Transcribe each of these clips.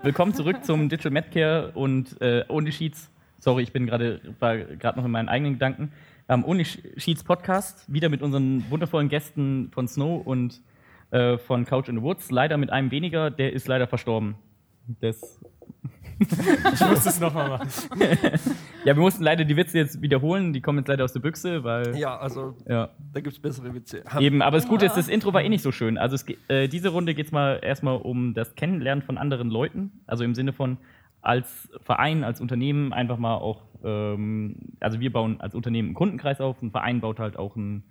Willkommen zurück zum Digital Medcare und äh, Only Sheets. Sorry, ich bin gerade war gerade noch in meinen eigenen Gedanken. Ähm, Only Sheets Podcast wieder mit unseren wundervollen Gästen von Snow und äh, von Couch in the Woods. Leider mit einem weniger, der ist leider verstorben. Das ich muss es nochmal machen. ja, wir mussten leider die Witze jetzt wiederholen. Die kommen jetzt leider aus der Büchse, weil. Ja, also ja. da gibt es bessere Witze. Eben, aber das Gute ist, das Intro war eh nicht so schön. Also es, äh, diese Runde geht es mal erstmal um das Kennenlernen von anderen Leuten. Also im Sinne von als Verein, als Unternehmen einfach mal auch, ähm, also wir bauen als Unternehmen einen Kundenkreis auf, ein Verein baut halt auch einen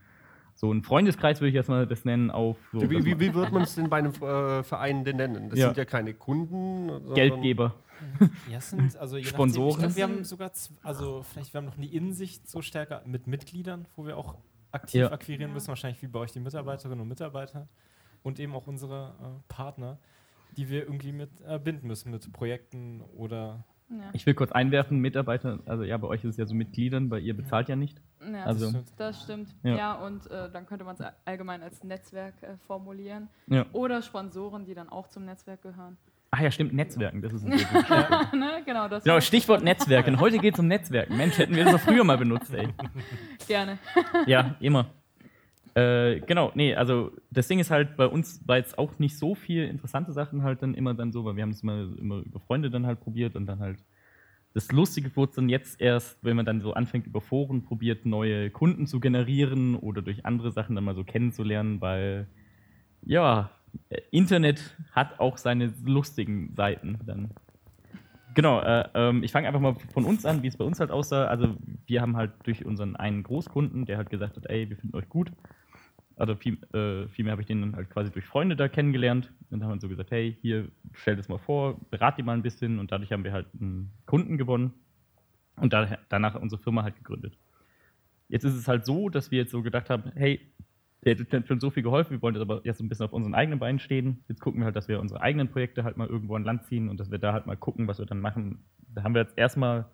so ein Freundeskreis würde ich erstmal das nennen auf. So, wie, wie, wie wird man es denn bei einem äh, Verein denn nennen? Das Ja. sind ja keine Kunden. Geldgeber. Ja, es sind also je nachdem, Sponsoren. Ich glaub, wir haben sogar, also vielleicht wir haben noch eine Innensicht so stärker mit Mitgliedern, wo wir auch aktiv Ja. akquirieren müssen, wahrscheinlich wie bei euch die Mitarbeiterinnen und Mitarbeiter und eben auch unsere äh, Partner, die wir irgendwie mit äh, binden müssen mit Projekten oder Ja. Ich will kurz einwerfen, Mitarbeiter, also ja, bei euch ist es ja so Mitgliedern, bei ihr bezahlt ja nicht. Ja, Also- stimmt. das stimmt. Ja. Ja, und äh, dann könnte man es allgemein als Netzwerk äh, formulieren. Ja. Oder Sponsoren, die dann auch zum Netzwerk gehören. Ach ja, stimmt, Netzwerken, das ist ein gutes ne? Genau, das Genau, Stichwort Netzwerken. Heute geht es um Netzwerken. Mensch, hätten wir das doch früher mal benutzt, ey. gerne. Ja, immer. Äh, genau, nee, also das Ding ist halt, bei uns war jetzt auch nicht so viel interessante Sachen halt dann immer dann so, weil wir haben es immer, immer über Freunde dann halt probiert und dann halt das Lustige wurde dann jetzt erst, wenn man dann so anfängt über Foren probiert, neue Kunden zu generieren oder durch andere Sachen dann mal so kennenzulernen, weil ja, Internet hat auch seine lustigen Seiten dann. Genau, äh, ähm, ich fange einfach mal von uns an, wie es bei uns halt aussah. Also wir haben halt durch unseren einen Großkunden, der halt gesagt hat, ey, wir finden euch gut. Also viel, äh, vielmehr habe ich den dann halt quasi durch Freunde da kennengelernt. Und dann haben wir so gesagt, hey, hier, stell das mal vor, berat die mal ein bisschen. Und dadurch haben wir halt einen Kunden gewonnen und da, danach unsere Firma halt gegründet. Jetzt ist es halt so, dass wir jetzt so gedacht haben, hey, der hat uns schon so viel geholfen, wir wollen jetzt aber jetzt so ein bisschen auf unseren eigenen Beinen stehen. Jetzt gucken wir halt, dass wir unsere eigenen Projekte halt mal irgendwo an Land ziehen und dass wir da halt mal gucken, was wir dann machen. Da haben wir jetzt erstmal,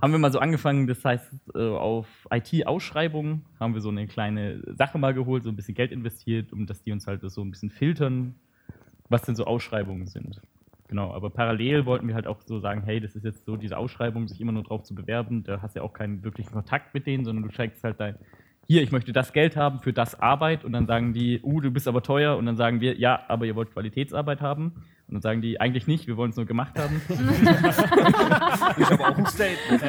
haben wir mal so angefangen, das heißt, äh, auf IT-Ausschreibungen haben wir so eine kleine Sache mal geholt, so ein bisschen Geld investiert, um dass die uns halt so ein bisschen filtern, was denn so Ausschreibungen sind. Genau, aber parallel wollten wir halt auch so sagen, hey, das ist jetzt so diese Ausschreibung, sich immer nur drauf zu bewerben, da hast du ja auch keinen wirklichen Kontakt mit denen, sondern du steigst halt dein, hier, ich möchte das Geld haben für das Arbeit. Und dann sagen die, uh, du bist aber teuer. Und dann sagen wir, ja, aber ihr wollt Qualitätsarbeit haben. Und dann sagen die, eigentlich nicht, wir wollen es nur gemacht haben. Ist aber auch ein Statement.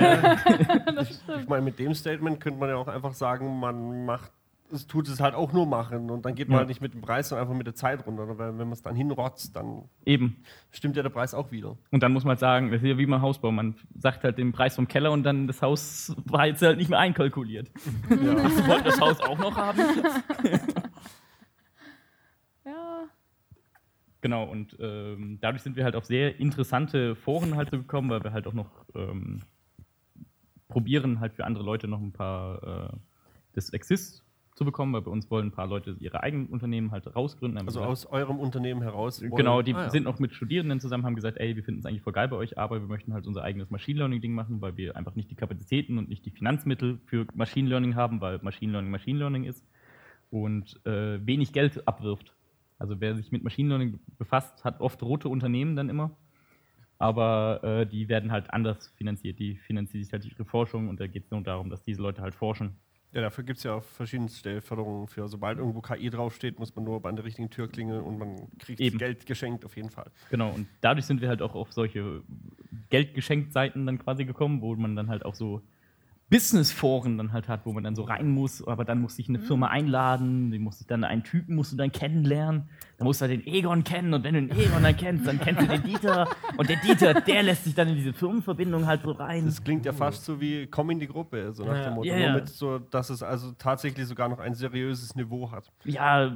ich meine, mit dem Statement könnte man ja auch einfach sagen, man macht, es tut es halt auch nur machen und dann geht man Ja. halt nicht mit dem Preis, sondern einfach mit der Zeit runter. Weil wenn man es dann hinrotzt, dann Eben. stimmt ja der Preis auch wieder. Und dann muss man halt sagen, das ist ja wie beim Hausbau, man sagt halt den Preis vom Keller und dann das Haus war jetzt halt nicht mehr einkalkuliert. Ja. Sie wollten das Haus auch noch haben? Ja, Genau, und ähm, dadurch sind wir halt auf sehr interessante Foren halt so gekommen, weil wir halt auch noch ähm, probieren, halt für andere Leute noch ein paar äh, das Exist zu bekommen, weil bei uns wollen ein paar Leute ihre eigenen Unternehmen halt rausgründen. Also aus eurem Unternehmen heraus. wollen- Genau, die Ah, ja. sind noch mit Studierenden zusammen, haben gesagt, ey, wir finden es eigentlich voll geil bei euch, aber wir möchten halt unser eigenes Machine Learning-Ding machen, weil wir einfach nicht die Kapazitäten und nicht die Finanzmittel für Machine Learning haben, weil Machine Learning Machine Learning ist und äh, wenig Geld abwirft. Also wer sich mit Machine Learning befasst, hat oft rote Unternehmen dann immer. Aber äh, die werden halt anders finanziert. Die finanzieren sich halt ihre Forschung und da geht es nur darum, dass diese Leute halt forschen. Ja, dafür gibt es ja auch verschiedenste Förderungen für. Sobald irgendwo KI draufsteht, muss man nur bei der richtigen Tür klingeln und man kriegt Eben. Geld geschenkt auf jeden Fall. Genau, und dadurch sind wir halt auch auf solche Geldgeschenkt-Seiten dann quasi gekommen, wo man dann halt auch so Business-Foren dann halt hat, wo man dann so rein muss, aber dann muss sich eine Firma einladen, die muss sich dann einen Typen musst du dann kennenlernen, dann musst du halt den Egon kennen und wenn du den Egon dann kennst, dann kennst du den Dieter und der Dieter, der lässt sich dann in diese Firmenverbindung halt so rein. Das klingt ja fast so wie komm in die Gruppe, so nach Ja. dem Motto. Ja, Nur ja. mit so, dass es also tatsächlich sogar noch ein seriöses Niveau hat. Ja,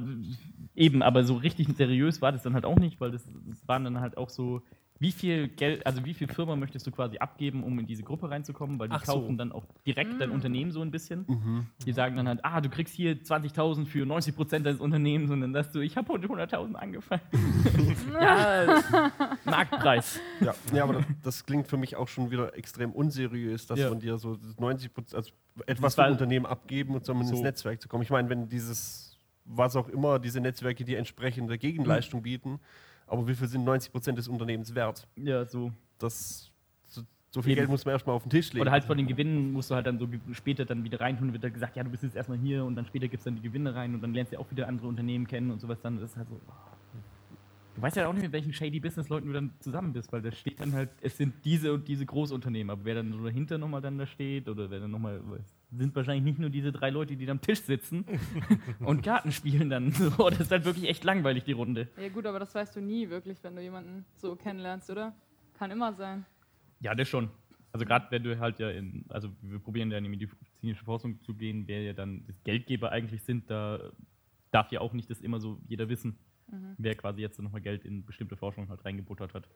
eben, aber so richtig seriös war das dann halt auch nicht, weil das, das waren dann halt auch so, wie viel Geld, also wie viel Firma möchtest du quasi abgeben, um in diese Gruppe reinzukommen, weil die Ach so. kaufen dann auch direkt dein Unternehmen so ein bisschen. Die sagen dann halt, ah, du kriegst hier 20.000 für 90% deines Unternehmens und dann sagst du, ich habe heute 100.000 angefangen. ja, Marktpreis. Ja, ja aber das, das klingt für mich auch schon wieder extrem unseriös, dass Ja. man dir so 90 Prozent, also etwas vom Unternehmen abgeben und um ins So. Netzwerk zu kommen. Ich meine, wenn dieses, was auch immer, diese Netzwerke dir entsprechende Gegenleistung bieten, aber wie viel sind 90 Prozent des Unternehmens wert? Ja, so. Das, so, so viel Eben. Geld muss man erstmal auf den Tisch legen. Oder halt von den Gewinnen musst du halt dann so später dann wieder reintun, wird dann gesagt, ja, du bist jetzt erstmal hier und dann später gibst dann die Gewinne rein und dann lernst du auch wieder andere Unternehmen kennen und sowas dann. Ist halt so. oh. Du weißt ja auch nicht, mit welchen shady Business-Leuten du dann zusammen bist, weil da steht dann halt, es sind diese und diese Großunternehmen, aber wer dann so dahinter nochmal dann da steht oder wer dann nochmal, sind wahrscheinlich nicht nur diese drei Leute, die da am Tisch sitzen und Karten spielen dann. So, das ist halt wirklich echt langweilig, die Runde. Ja gut, aber das weißt du nie wirklich, wenn du jemanden so kennenlernst, oder? Kann immer sein. Ja, das schon. Also gerade wenn du halt ja in, also wir probieren ja in die medizinische Forschung zu gehen, wer ja dann das Geldgeber eigentlich sind, da darf ja auch nicht das immer so jeder wissen, wer quasi jetzt nochmal Geld in bestimmte Forschung halt reingebuttert hat.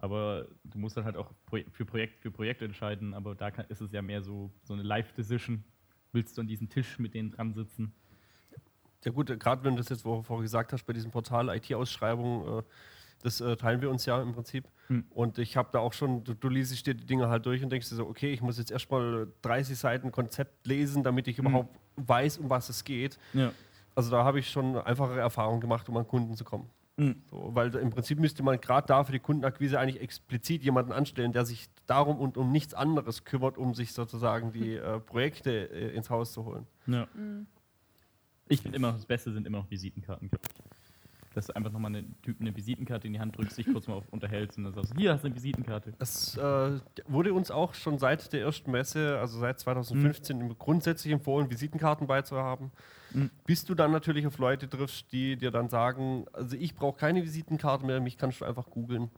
Aber du musst dann halt auch für Projekt für Projekt entscheiden, aber da kann, ist es ja mehr so, so eine Live-Decision. Willst du an diesem Tisch mit denen dran sitzen? Ja gut, gerade wenn du das jetzt vorher gesagt hast, bei diesem Portal IT-Ausschreibung, äh, das äh, teilen wir uns ja im Prinzip. Hm. Und ich habe da auch schon, du, du liest dir die Dinge halt durch und denkst dir so, okay, ich muss jetzt erstmal 30 Seiten Konzept lesen, damit ich überhaupt weiß, um was es geht. Ja. Also da habe ich schon einfachere Erfahrungen gemacht, um an Kunden zu kommen. Mhm. So, weil im Prinzip müsste man gerade da für die Kundenakquise eigentlich explizit jemanden anstellen, der sich darum und um nichts anderes kümmert, um sich sozusagen die äh, Projekte äh, ins Haus zu holen. Ja. Ich finde immer, das Beste sind immer noch Visitenkarten. glaub ich. Dass du einfach nochmal einen Typen eine Visitenkarte in die Hand drückst, dich kurz mal auf unterhältst und dann sagst, hier hast du eine Visitenkarte. Es äh, wurde uns auch schon seit der ersten Messe, also seit 2015, im- grundsätzlich empfohlen, Visitenkarten beizuhaben. Mhm. Bis du dann natürlich auf Leute triffst, die dir dann sagen, also ich brauche keine Visitenkarte mehr, mich kannst du einfach googeln.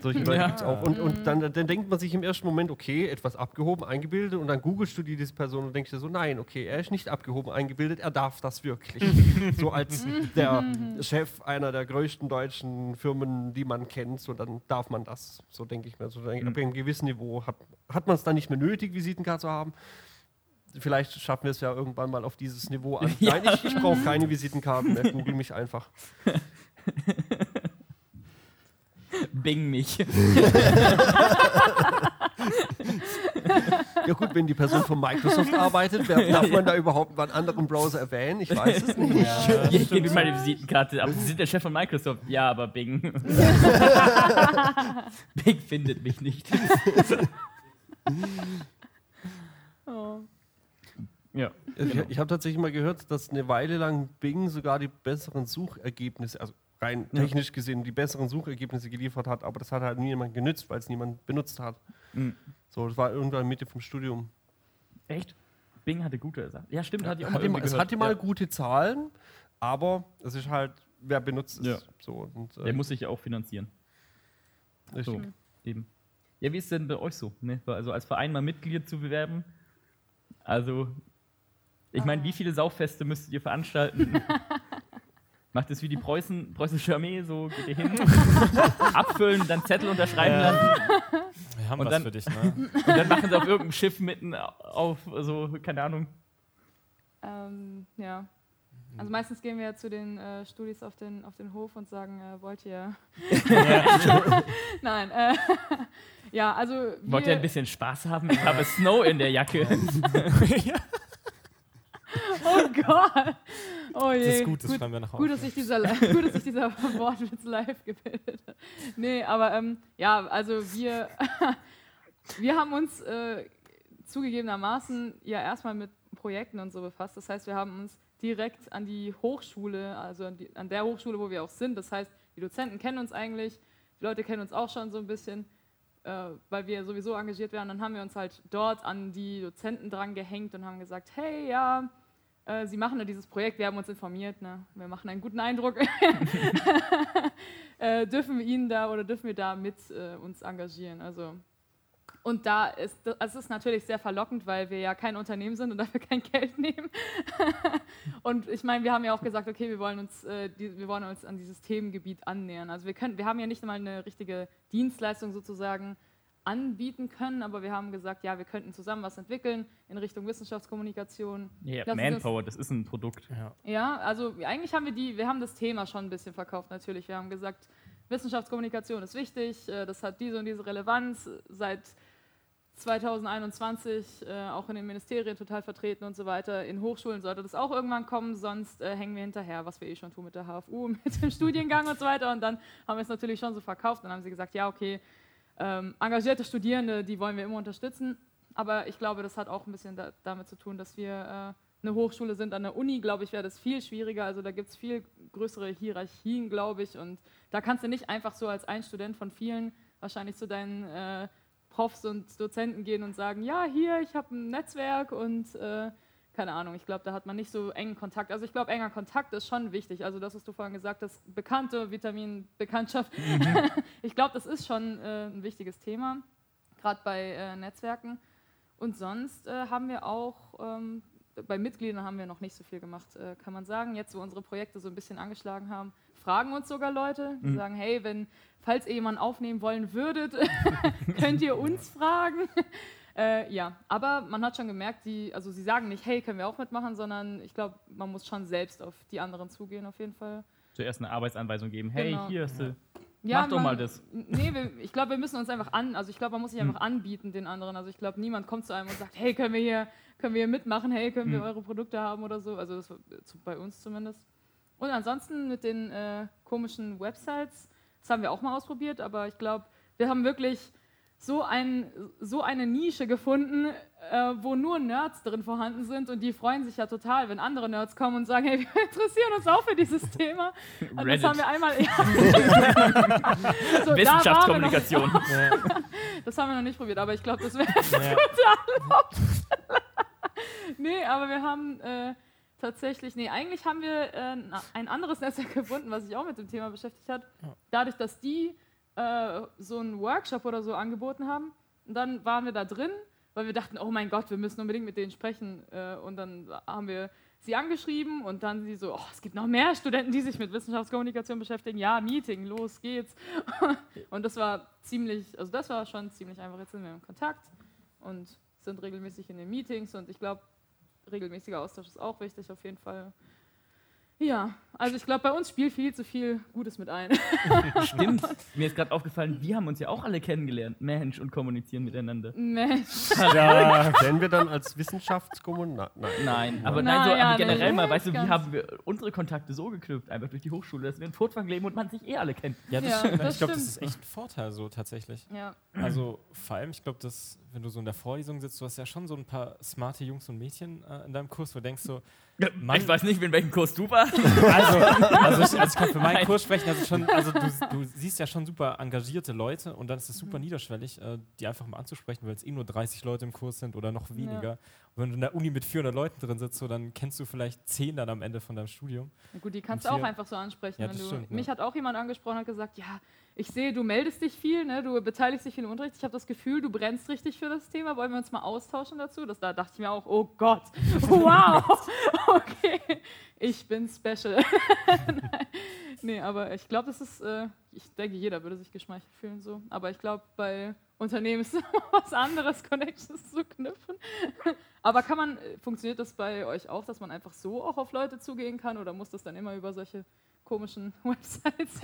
Solche Leute Ja. gibt's auch. Und, und dann, dann denkt man sich im ersten Moment, okay, etwas abgehoben, eingebildet und dann googelst du die, diese Person und denkst dir so, nein, okay, er ist nicht abgehoben, eingebildet, er darf das wirklich. so als der Chef einer der größten deutschen Firmen, die man kennt, so dann darf man das. So denke ich mir. So, dann, Ab einem gewissen Niveau hat, hat man es dann nicht mehr nötig, Visitenkarte zu haben. Vielleicht schaffen wir es ja irgendwann mal auf dieses Niveau an. Ja. Nein, ich, ich brauche keine Visitenkarten mehr, google mich einfach. Bing mich. Ja gut, wenn die Person von Microsoft arbeitet, wer, darf man da überhaupt einen anderen Browser erwähnen? Ich weiß es nicht. Ja, ich gebe ihm meine Visitenkarte. Aber Sie sind der Chef von Microsoft. Ja, aber Bing. Bing findet mich nicht. Oh. ja. Ich, ich habe tatsächlich mal gehört, dass eine Weile lang Bing sogar die besseren Suchergebnisse, also rein Ja. technisch gesehen, die besseren Suchergebnisse geliefert hat, aber das hat halt niemand genützt, weil es niemand benutzt hat. Mhm. So, das war irgendwann Mitte vom Studium. Echt? Bing hatte gute Sachen. Ja, stimmt, hatte ich auch Hatte mal es hatte mal ja. gute Zahlen, aber es ist halt, wer benutzt es. Ja. So, und, äh, Der muss sich ja auch finanzieren. richtig. So, eben. Ja, wie ist denn bei euch so? Ne? Also als Verein mal Mitglied zu bewerben? Also, ich meine, wie viele Sauffeste müsstet ihr veranstalten? Macht es wie die Preußen, Preußische Armee, so geht ihr hin, abfüllen, dann Zettel unterschreiben Ja. lassen Wir haben Und was dann- für dich, ne? und dann machen sie auf irgendeinem Schiff mitten auf, so, keine Ahnung. Ähm, ja. Also meistens gehen wir ja zu den äh, Studis auf den, auf den Hof und sagen, äh, wollt ihr... Nein, äh, ja, also Wollt ihr ein bisschen Spaß haben? Ich habe Snow in der Jacke. Oh Gott! Oh je. Das ist gut, das gut, schreiben wir nach gut, dass Hause. sich dieser, gut, dass sich dieser Wortwitz live gebildet hat. Nee, aber ähm, ja, also wir, wir haben uns äh, zugegebenermaßen ja erstmal mit Projekten und so befasst. Das heißt, wir haben uns direkt an die Hochschule, also an, die, an der Hochschule, wo wir auch sind. Das heißt, die Dozenten kennen uns eigentlich, die Leute kennen uns auch schon so ein bisschen, äh, weil wir sowieso engagiert werden. Dann haben wir uns halt dort an die Dozenten dran gehängt und haben gesagt, hey, ja, äh, Sie machen ja dieses Projekt, wir haben uns informiert, ne? wir machen einen guten Eindruck. äh, dürfen wir Ihnen da oder dürfen wir da mit äh, uns engagieren? Also, und da ist das es ist natürlich sehr verlockend, weil wir ja kein Unternehmen sind und dafür kein Geld nehmen. und ich meine, wir haben ja auch gesagt, okay, wir wollen uns, äh, die, wir wollen uns an dieses Themengebiet annähern. Also wir können, wir haben ja nicht mal eine richtige Dienstleistung sozusagen anbieten können, aber wir haben gesagt, ja, wir könnten zusammen was entwickeln in Richtung Wissenschaftskommunikation. Uns- Manpower, das ist ein Produkt. Ja. Ja, also eigentlich haben wir die, wir haben das Thema schon ein bisschen verkauft natürlich. Wir haben gesagt, Wissenschaftskommunikation ist wichtig, äh, das hat diese und diese Relevanz. Seit 2021 äh, auch in den Ministerien total vertreten und so weiter. In Hochschulen sollte das auch irgendwann kommen, sonst äh, hängen wir hinterher, was wir eh schon tun mit der HFU, mit dem Studiengang und so weiter. Und dann haben wir es natürlich schon so verkauft. Dann haben sie gesagt, ja, okay, ähm, engagierte Studierende, die wollen wir immer unterstützen. Aber ich glaube, das hat auch ein bisschen da, damit zu tun, dass wir äh, eine Hochschule sind. An der Uni, glaube ich, wäre das viel schwieriger. Also da gibt es viel größere Hierarchien, glaube ich. Und da kannst du nicht einfach so als ein Student von vielen wahrscheinlich zu deinen äh, Profs und Dozenten gehen und sagen, ja, hier, ich habe ein Netzwerk und äh, keine Ahnung, ich glaube, da hat man nicht so engen Kontakt. Also ich glaube, enger Kontakt ist schon wichtig. Also das, was du vorhin gesagt hast, bekannte Vitaminbekanntschaft. Mhm. ich glaube, das ist schon äh, ein wichtiges Thema, gerade bei äh, Netzwerken. Und sonst äh, haben wir auch, ähm, bei Mitgliedern haben wir noch nicht so viel gemacht, äh, kann man sagen. Jetzt, wo unsere Projekte so ein bisschen angeschlagen haben, fragen uns sogar Leute, die mhm. sagen, hey, wenn, falls ihr jemanden aufnehmen wollen würdet, könnt ihr uns fragen. Äh, ja, aber man hat schon gemerkt, die, also sie sagen nicht, hey, können wir auch mitmachen, sondern ich glaube, man muss schon selbst auf die anderen zugehen, auf jeden Fall. Zuerst eine Arbeitsanweisung geben, hey, genau. hier hast du. Ja, Mach doch man, mal das. Nee, wir, ich glaube, wir müssen uns einfach an, also ich glaube, man muss sich einfach hm. anbieten den anderen. Also ich glaube, niemand kommt zu einem und sagt, hey, können wir hier, können wir hier mitmachen, hey, können hm. wir eure Produkte haben oder so. Also das bei uns zumindest. Und ansonsten mit den äh, komischen Websites, das haben wir auch mal ausprobiert, aber ich glaube, wir haben wirklich so, ein, so eine Nische gefunden, äh, wo nur Nerds drin vorhanden sind und die freuen sich ja total, wenn andere Nerds kommen und sagen, hey, wir interessieren uns auch für dieses Thema. Und das haben wir einmal. Ja. so, Wissenschaftskommunikation. Da das haben wir noch nicht probiert, aber ich glaube, das wäre ja. total Nee, aber wir haben. Äh, tatsächlich, nee, eigentlich haben wir äh, ein anderes Netzwerk gefunden, was sich auch mit dem Thema beschäftigt hat. Dadurch, dass die äh, so einen Workshop oder so angeboten haben. Und dann waren wir da drin, weil wir dachten, oh mein Gott, wir müssen unbedingt mit denen sprechen. Äh, und dann haben wir sie angeschrieben und dann sie so, oh, es gibt noch mehr Studenten, die sich mit Wissenschaftskommunikation beschäftigen. Ja, Meeting, los geht's. und das war ziemlich, also das war schon ziemlich einfach. Jetzt sind wir in Kontakt und sind regelmäßig in den Meetings und ich glaube, regelmäßiger Austausch ist auch wichtig auf jeden Fall. Ja, also ich glaube, bei uns spielt viel zu viel Gutes mit ein. Stimmt. Mir ist gerade aufgefallen, wir haben uns ja auch alle kennengelernt. Mensch und kommunizieren miteinander. Mensch. Ja, kennen wir dann als Wissenschaftskommunikation? Nein. Nein, aber nein, so, ja, generell mal, weißt du, wie haben wir unsere Kontakte so geknüpft, einfach durch die Hochschule, dass wir in Furtwang leben und man sich eh alle kennt. Ja, das, ja, das ich glaube, das ist echt ein Vorteil so tatsächlich. Ja. Also vor allem, ich glaube, dass wenn du so in der Vorlesung sitzt, du hast ja schon so ein paar smarte Jungs und Mädchen äh, in deinem Kurs, wo du denkst so, Mann, ich weiß nicht, in welchem Kurs du warst. Also, also, ich, also ich kann für meinen Kurs sprechen. Also, schon, also du, du, siehst ja schon super engagierte Leute und dann ist es super mhm. niederschwellig, äh, die einfach mal anzusprechen, weil es eh nur 30 Leute im Kurs sind oder noch weniger. Ja. Wenn du in der Uni mit 400 Leuten drin sitzt, so, dann kennst du vielleicht 10 dann am Ende von deinem Studium. Ja, gut, die kannst du auch einfach so ansprechen. Ja, stimmt, mich hat auch jemand angesprochen und gesagt, ja, ich sehe, du meldest dich viel, ne? du beteiligst dich viel im Unterricht. Ich habe das Gefühl, du brennst richtig für das Thema. Wollen wir uns mal austauschen dazu? Das, da dachte ich mir auch, oh Gott, wow, okay, ich bin special. nee, aber ich glaube, das ist, äh, ich denke, jeder würde sich geschmeichelt fühlen so. Aber ich glaube, bei Unternehmen ist es was anderes, Connections zu knüpfen. aber kann man, funktioniert das bei euch auch, dass man einfach so auch auf Leute zugehen kann oder muss das dann immer über solche komischen Websites.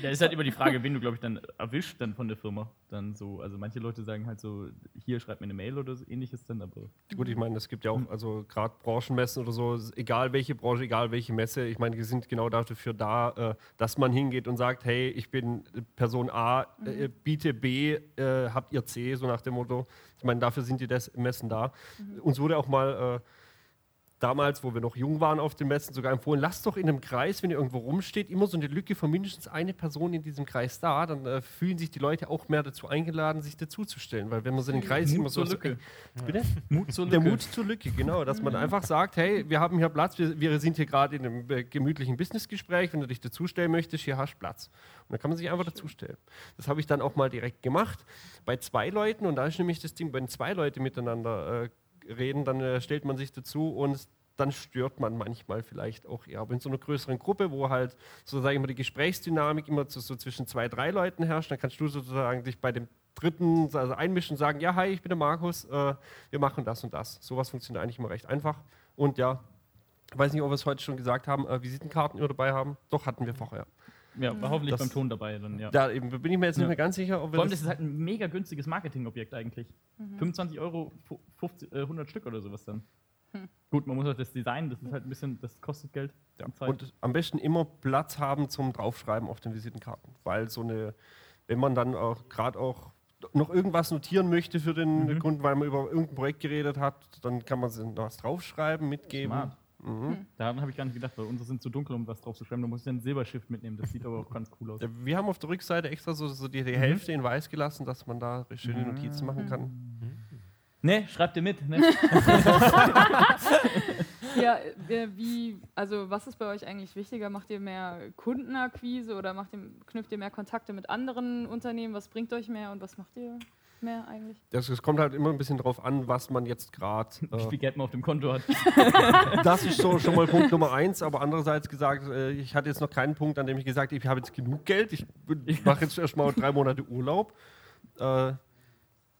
ja, ist halt immer die Frage, wen du, glaube ich, dann erwischt dann von der Firma. Dann so, also manche Leute sagen halt so, hier schreibt mir eine Mail oder so ähnliches dann, aber. Gut, ich meine, es gibt ja auch, also gerade Branchenmessen oder so, egal welche Branche, egal welche Messe, ich meine, die sind genau dafür da, äh, dass man hingeht und sagt, hey, ich bin Person A, äh, mhm. biete B, äh, habt ihr C, so nach dem Motto. Ich meine, dafür sind die Messen da. Mhm. Uns wurde auch mal äh, damals, wo wir noch jung waren auf den Messen, sogar empfohlen, lasst doch in einem Kreis, wenn ihr irgendwo rumsteht, immer so eine Lücke von mindestens eine Person in diesem Kreis da. Dann äh, fühlen sich die Leute auch mehr dazu eingeladen, sich dazuzustellen. Weil wenn man so einen Kreis Mut immer so... Zur Lücke. So, bitte? Mut zur Lücke. Der Mut zur Lücke, genau. Dass man einfach sagt, hey, wir haben hier Platz, wir, wir sind hier gerade in einem äh, gemütlichen Businessgespräch, wenn du dich dazustellen möchtest, hier hast du Platz. Und dann kann man sich einfach dazustellen. Das habe ich dann auch mal direkt gemacht. Bei zwei Leuten, und da ist nämlich das Ding, wenn zwei Leute miteinander äh, reden, dann äh, stellt man sich dazu und dann stört man manchmal vielleicht auch eher. Aber in so einer größeren Gruppe, wo halt so sage ich mal die Gesprächsdynamik immer so, so zwischen zwei, drei Leuten herrscht, dann kannst du sozusagen dich bei dem dritten also einmischen und sagen, ja, hi, ich bin der Markus, äh, wir machen das und das. Sowas funktioniert eigentlich immer recht einfach. Und ja, weiß nicht, ob wir es heute schon gesagt haben, äh, Visitenkarten immer dabei haben. Doch, hatten wir vorher. War hoffentlich Das- beim Ton dabei dann, ja. Da eben bin ich mir jetzt nicht Ja. mehr ganz sicher, ob wir Vor allem, das das ist halt ein mega günstiges Marketingobjekt eigentlich. 25 Euro, fu- 50, äh, 100 Stück oder sowas dann. Gut, man muss halt das Design, das ist halt ein bisschen, das kostet Geld und Zeit. Und am besten immer Platz haben zum Draufschreiben auf den Visitenkarten. Weil so eine, wenn man dann auch gerade auch noch irgendwas notieren möchte für den Mhm. Kunden, weil man über irgendein Projekt geredet hat, dann kann man was draufschreiben, mitgeben. Smart. Mhm. Daran habe ich gar nicht gedacht, weil unsere sind zu dunkel, um was drauf zu schreiben. Da muss ich dann ein Silberschiff mitnehmen. Das sieht aber auch ganz cool aus. Ja, Wir haben auf der Rückseite extra so, so die, die Hälfte in weiß gelassen, dass man da schöne Notizen machen kann. Ne, schreibt ihr mit. Ne? Ja, äh, wie, also was ist bei euch eigentlich wichtiger? Macht ihr mehr Kundenakquise oder macht ihr, knüpft ihr mehr Kontakte mit anderen Unternehmen? Was bringt euch mehr und was macht ihr mehr eigentlich? Das, es kommt halt immer ein bisschen drauf an, was man jetzt gerade. Wie Äh, viel Geld man auf dem Konto hat. das ist so schon mal Punkt Nummer eins, aber andererseits gesagt, äh, ich hatte jetzt noch keinen Punkt, an dem ich gesagt habe, ich habe jetzt genug Geld, ich, ich mache jetzt erst mal drei Monate Urlaub. Äh,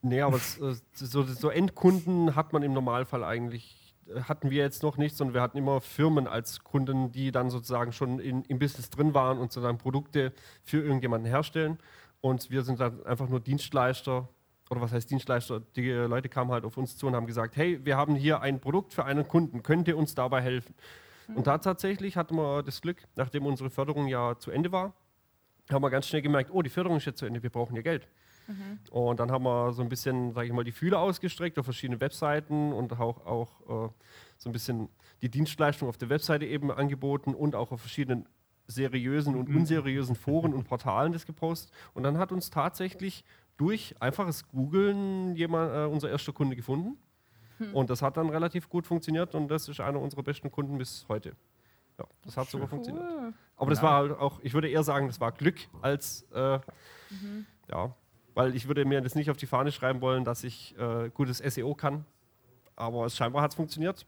nee, aber es, äh, so, so Endkunden hat man im Normalfall eigentlich, hatten wir jetzt noch nicht, sondern wir hatten immer Firmen als Kunden, die dann sozusagen schon in, im Business drin waren und sozusagen Produkte für irgendjemanden herstellen. Und wir sind dann einfach nur Dienstleister. Oder was heißt Dienstleister? Die äh, Leute kamen halt auf uns zu und haben gesagt, hey, wir haben hier ein Produkt für einen Kunden, könnt ihr uns dabei helfen? Und da tatsächlich hatten wir das Glück, nachdem unsere Förderung ja zu Ende war, haben wir ganz schnell gemerkt, oh, die Förderung ist jetzt zu Ende, wir brauchen ja Geld. Und dann haben wir so ein bisschen, sage ich mal, die Fühler ausgestreckt auf verschiedene Webseiten und auch, auch äh, so ein bisschen die Dienstleistung auf der Webseite eben angeboten und auch auf verschiedenen seriösen und unseriösen Foren und Portalen das gepostet. Und dann hat uns tatsächlich durch einfaches Googlen jemand, äh, unser erster Kunde gefunden. Und das hat dann relativ gut funktioniert und das ist einer unserer besten Kunden bis heute. Ja, das hat sogar funktioniert. Cool. Aber das war halt auch, ich würde eher sagen, das war Glück als, äh, ja, weil ich würde mir das nicht auf die Fahne schreiben wollen, dass ich äh, gutes SEO kann. Aber es scheinbar hat es funktioniert.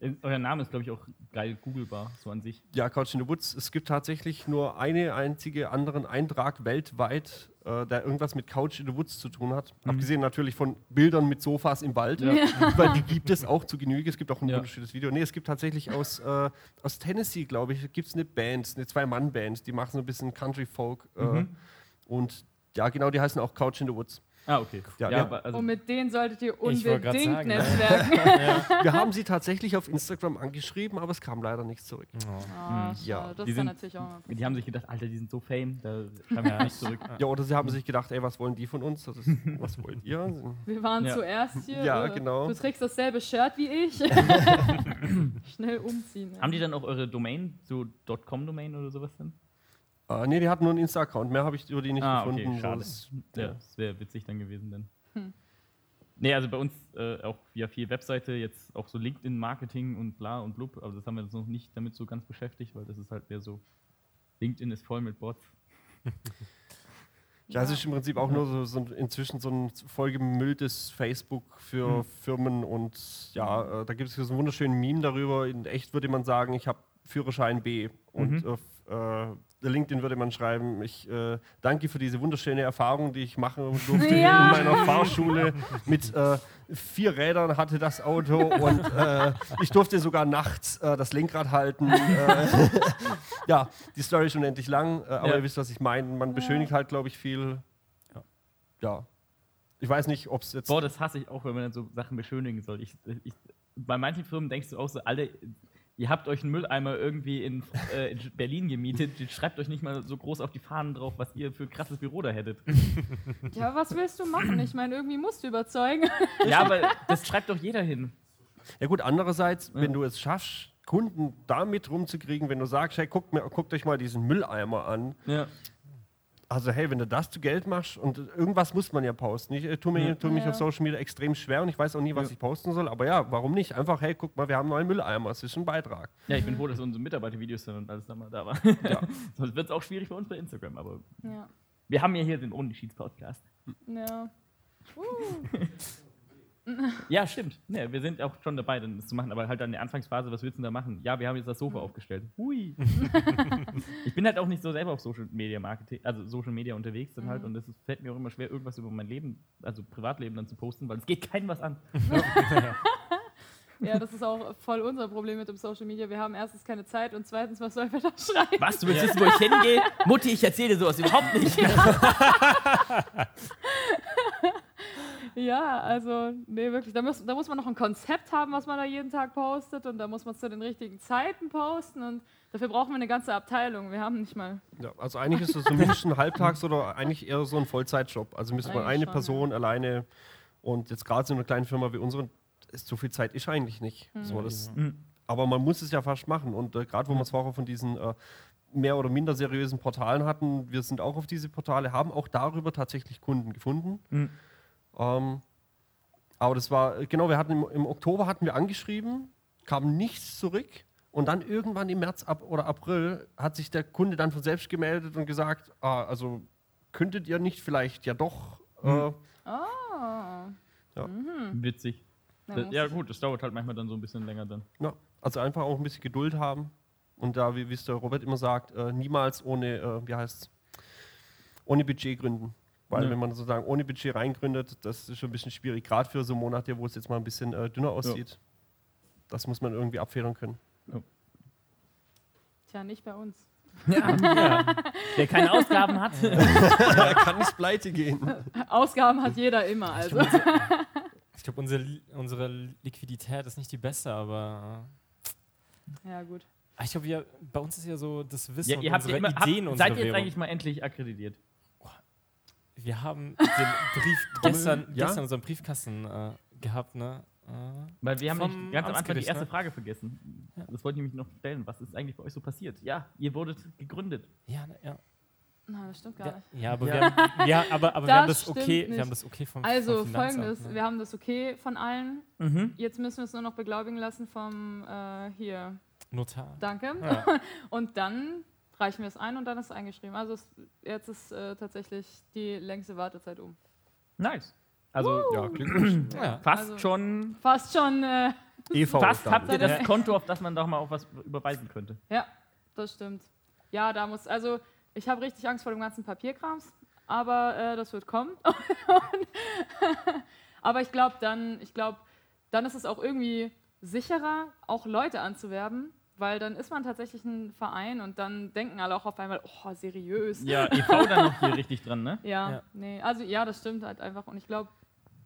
Äh, Euer Name ist, glaube ich, auch geil googlebar, so an sich. Ja, Couch in the Woods. Es gibt tatsächlich nur eine einzige anderen Eintrag weltweit, äh, der irgendwas mit Couch in the Woods zu tun hat. Abgesehen natürlich von Bildern mit Sofas im Wald, weil die gibt es auch zu Genüge. Es gibt auch ein Ja. wunderschönes Video. Nee, es gibt tatsächlich aus, äh, aus Tennessee, glaube ich, gibt es eine Band, eine Zwei-Mann-Band, die machen so ein bisschen Country-Folk. Äh, Und ja, genau, die heißen auch Couch in the Woods. Ah, okay. Ja, Ja, ja. aber also, Und mit denen solltet ihr unbedingt sagen, ne? netzwerken. Wir haben sie tatsächlich auf Instagram angeschrieben, aber es kam leider nichts zurück. Ah, Ja, schade. das die ist dann sind- natürlich auch mal die haben sich gedacht, Alter, die sind so fame, da schreiben wir ja nicht zurück. Ja, oder sie haben sich gedacht, ey, was wollen die von uns? Das ist, was wollt ihr? Wir waren Ja. zuerst hier. Ja, genau. Du trägst dasselbe Shirt wie ich. Schnell umziehen. ja. Haben die dann auch eure Domain, so .com-Domain oder sowas dann? Äh, nee, die hatten nur einen Insta-Account. Mehr habe ich über die nicht Ah, gefunden. okay, schade. Das- Ja, das wäre witzig dann gewesen dann. Nee, also bei uns äh, auch via viel Webseite, jetzt auch so LinkedIn-Marketing und bla und blub, aber das haben wir jetzt noch nicht damit so ganz beschäftigt, weil das ist halt mehr so, LinkedIn ist voll mit Bots. Ja, es ist im Prinzip auch nur so, so inzwischen so ein vollgemülltes Facebook für Hm. Firmen und ja, äh, da gibt es so einen wunderschönen Meme darüber. In echt würde man sagen, ich habe Führerschein B und Mhm. auf äh, LinkedIn würde man schreiben, ich äh, danke für diese wunderschöne Erfahrung, die ich machen durfte Ja. in meiner Fahrschule. Mit äh, vier Rädern hatte das Auto und äh, ich durfte sogar nachts äh, das Lenkrad halten. Äh, ja, die Story ist unendlich lang, äh, aber Ja. ihr wisst, was ich meine. Man beschönigt halt, glaube ich, viel. Ja. Ich weiß nicht, ob es jetzt. Boah, das hasse ich auch, wenn man dann so Sachen beschönigen soll. Ich, ich, bei manchen Firmen denkst du auch so, Alter, ihr habt euch einen Mülleimer irgendwie in, äh, in Berlin gemietet, schreibt euch nicht mal so groß auf die Fahnen drauf, was ihr für ein krasses Büro da hättet. Ja, was willst du machen? Ich meine, irgendwie musst du überzeugen. ja, aber das schreibt doch jeder hin. Ja, gut, andererseits, wenn du es schaffst, Kunden damit rumzukriegen, wenn du sagst, hey, guckt, mir, guckt euch mal diesen Mülleimer an. Ja. Also, hey, wenn du das zu Geld machst und irgendwas muss man ja posten. Ich äh, tue mir, Ja. tu mich Ja. auf Social Media extrem schwer und ich weiß auch nie, was Ja. ich posten soll. Aber ja, warum nicht? Einfach, hey, guck mal, wir haben einen neuen Mülleimer. Es ist ein Beitrag. Ja, ich bin froh, dass unsere Mitarbeitervideos dann und alles da mal da waren. Ja. Sonst wird es auch schwierig für uns bei Instagram, aber Ja. wir haben ja hier den Unterschieds-Podcast. ja. Ja, stimmt. Ja, wir sind auch schon dabei, dann das zu machen, aber halt an der Anfangsphase, was willst du denn da machen? Ja, wir haben jetzt das Sofa aufgestellt. Hui. ich bin halt auch nicht so selber auf Social Media Marketing, also Social Media unterwegs dann halt und es ist- fällt mir auch immer schwer, irgendwas über mein Leben, also Privatleben dann zu posten, weil es geht keinem was an. Ja, das ist auch voll unser Problem mit dem Social Media. Wir haben erstens keine Zeit und zweitens, was sollen wir da schreiben? Was, du willst wissen, wo ich hingehe? Mutti, ich erzähle dir sowas überhaupt nicht. Ja, also, nee, wirklich. Da muss, da muss man noch ein Konzept haben, was man da jeden Tag postet und da muss man es zu den richtigen Zeiten posten und dafür brauchen wir eine ganze Abteilung. Wir haben nicht mal. Ja, also eigentlich ist das zumindest ein Halbtags- oder eigentlich eher so ein Vollzeitjob. Also müsste man eine schon, Person alleine und jetzt gerade so eine kleine Firma wie unsere, ist so viel Zeit ist eigentlich nicht. So, das, Mhm. aber man muss es ja fast machen und äh, gerade wo wir es vorher von diesen äh, mehr oder minder seriösen Portalen hatten, wir sind auch auf diese Portale, haben auch darüber tatsächlich Kunden gefunden. Mhm. Ähm, aber das war, genau, wir hatten im, im Oktober hatten wir angeschrieben, kam nichts zurück. Und dann irgendwann im März ab oder April hat sich der Kunde dann von selbst gemeldet und gesagt, ah, also könntet ihr nicht vielleicht ja doch. Äh, Oh. Witzig. Ja, Das- muss Ja, ich- gut, das dauert halt manchmal dann so ein bisschen länger dann. ja, also einfach auch ein bisschen Geduld haben. Und da, wie wie es der Robert immer sagt, äh, niemals ohne, äh, wie heißt ohne Budget gründen. Weil Ja. wenn man sozusagen ohne Budget reingründet, das ist schon ein bisschen schwierig, gerade für so Monate, wo es jetzt mal ein bisschen äh, dünner aussieht. Das muss man irgendwie abfedern können. Tja, nicht bei uns. Wer keine Ausgaben hat. da kann nicht pleite gehen. Ausgaben hat jeder immer, also. Ich glaube, unsere, unsere Liquidität ist nicht die beste, aber Ja, gut. äh, ich glaube, bei uns ist ja so das Wissen Ja, und ihr habt ja unsere immer, Ideen habt, unsere seid ihr jetzt Währung. eigentlich mal endlich akkreditiert? Wir haben den Brief gestern, Ja? gestern unseren Briefkasten äh, gehabt, ne? Äh, Weil wir haben nämlich ganz am Anfang die erste ne? Frage vergessen. Das wollte ich nämlich noch stellen. Was ist eigentlich bei euch so passiert? Ja, ihr wurdet gegründet. ja, ne, ja. Nein, das stimmt gar Ja, nicht. ja, aber, Ja. wir haben, ja, aber, aber wir Das haben das okay, nicht. wir haben das okay vom Also vom Finanzamt, folgendes, ne? wir haben das okay von allen. Mhm. Jetzt müssen wir es nur noch beglaubigen lassen vom äh, hier. Notar. Danke. Ja. Und dann reichen wir es ein und dann ist es eingeschrieben. Also es, jetzt ist äh, tatsächlich die längste Wartezeit um. Nice. Also Ja, Glückwunsch. Ja. fast Also- schon. Fast schon, äh, EV Fast habt ihr das Konto, auf das man doch mal auf was überweisen könnte. ja, das stimmt. Ja, da muss, also ich habe richtig Angst vor dem ganzen Papierkrams, aber äh, das wird kommen. aber ich glaube dann, ich glaube, dann ist es auch irgendwie sicherer, auch Leute anzuwerben, weil dann ist man tatsächlich ein Verein und dann denken alle auch auf einmal, oh, seriös. Ja, e.V. dann noch hier richtig dran, ne? Ja, Ja. nee, also ja, das stimmt halt einfach. Und ich glaube,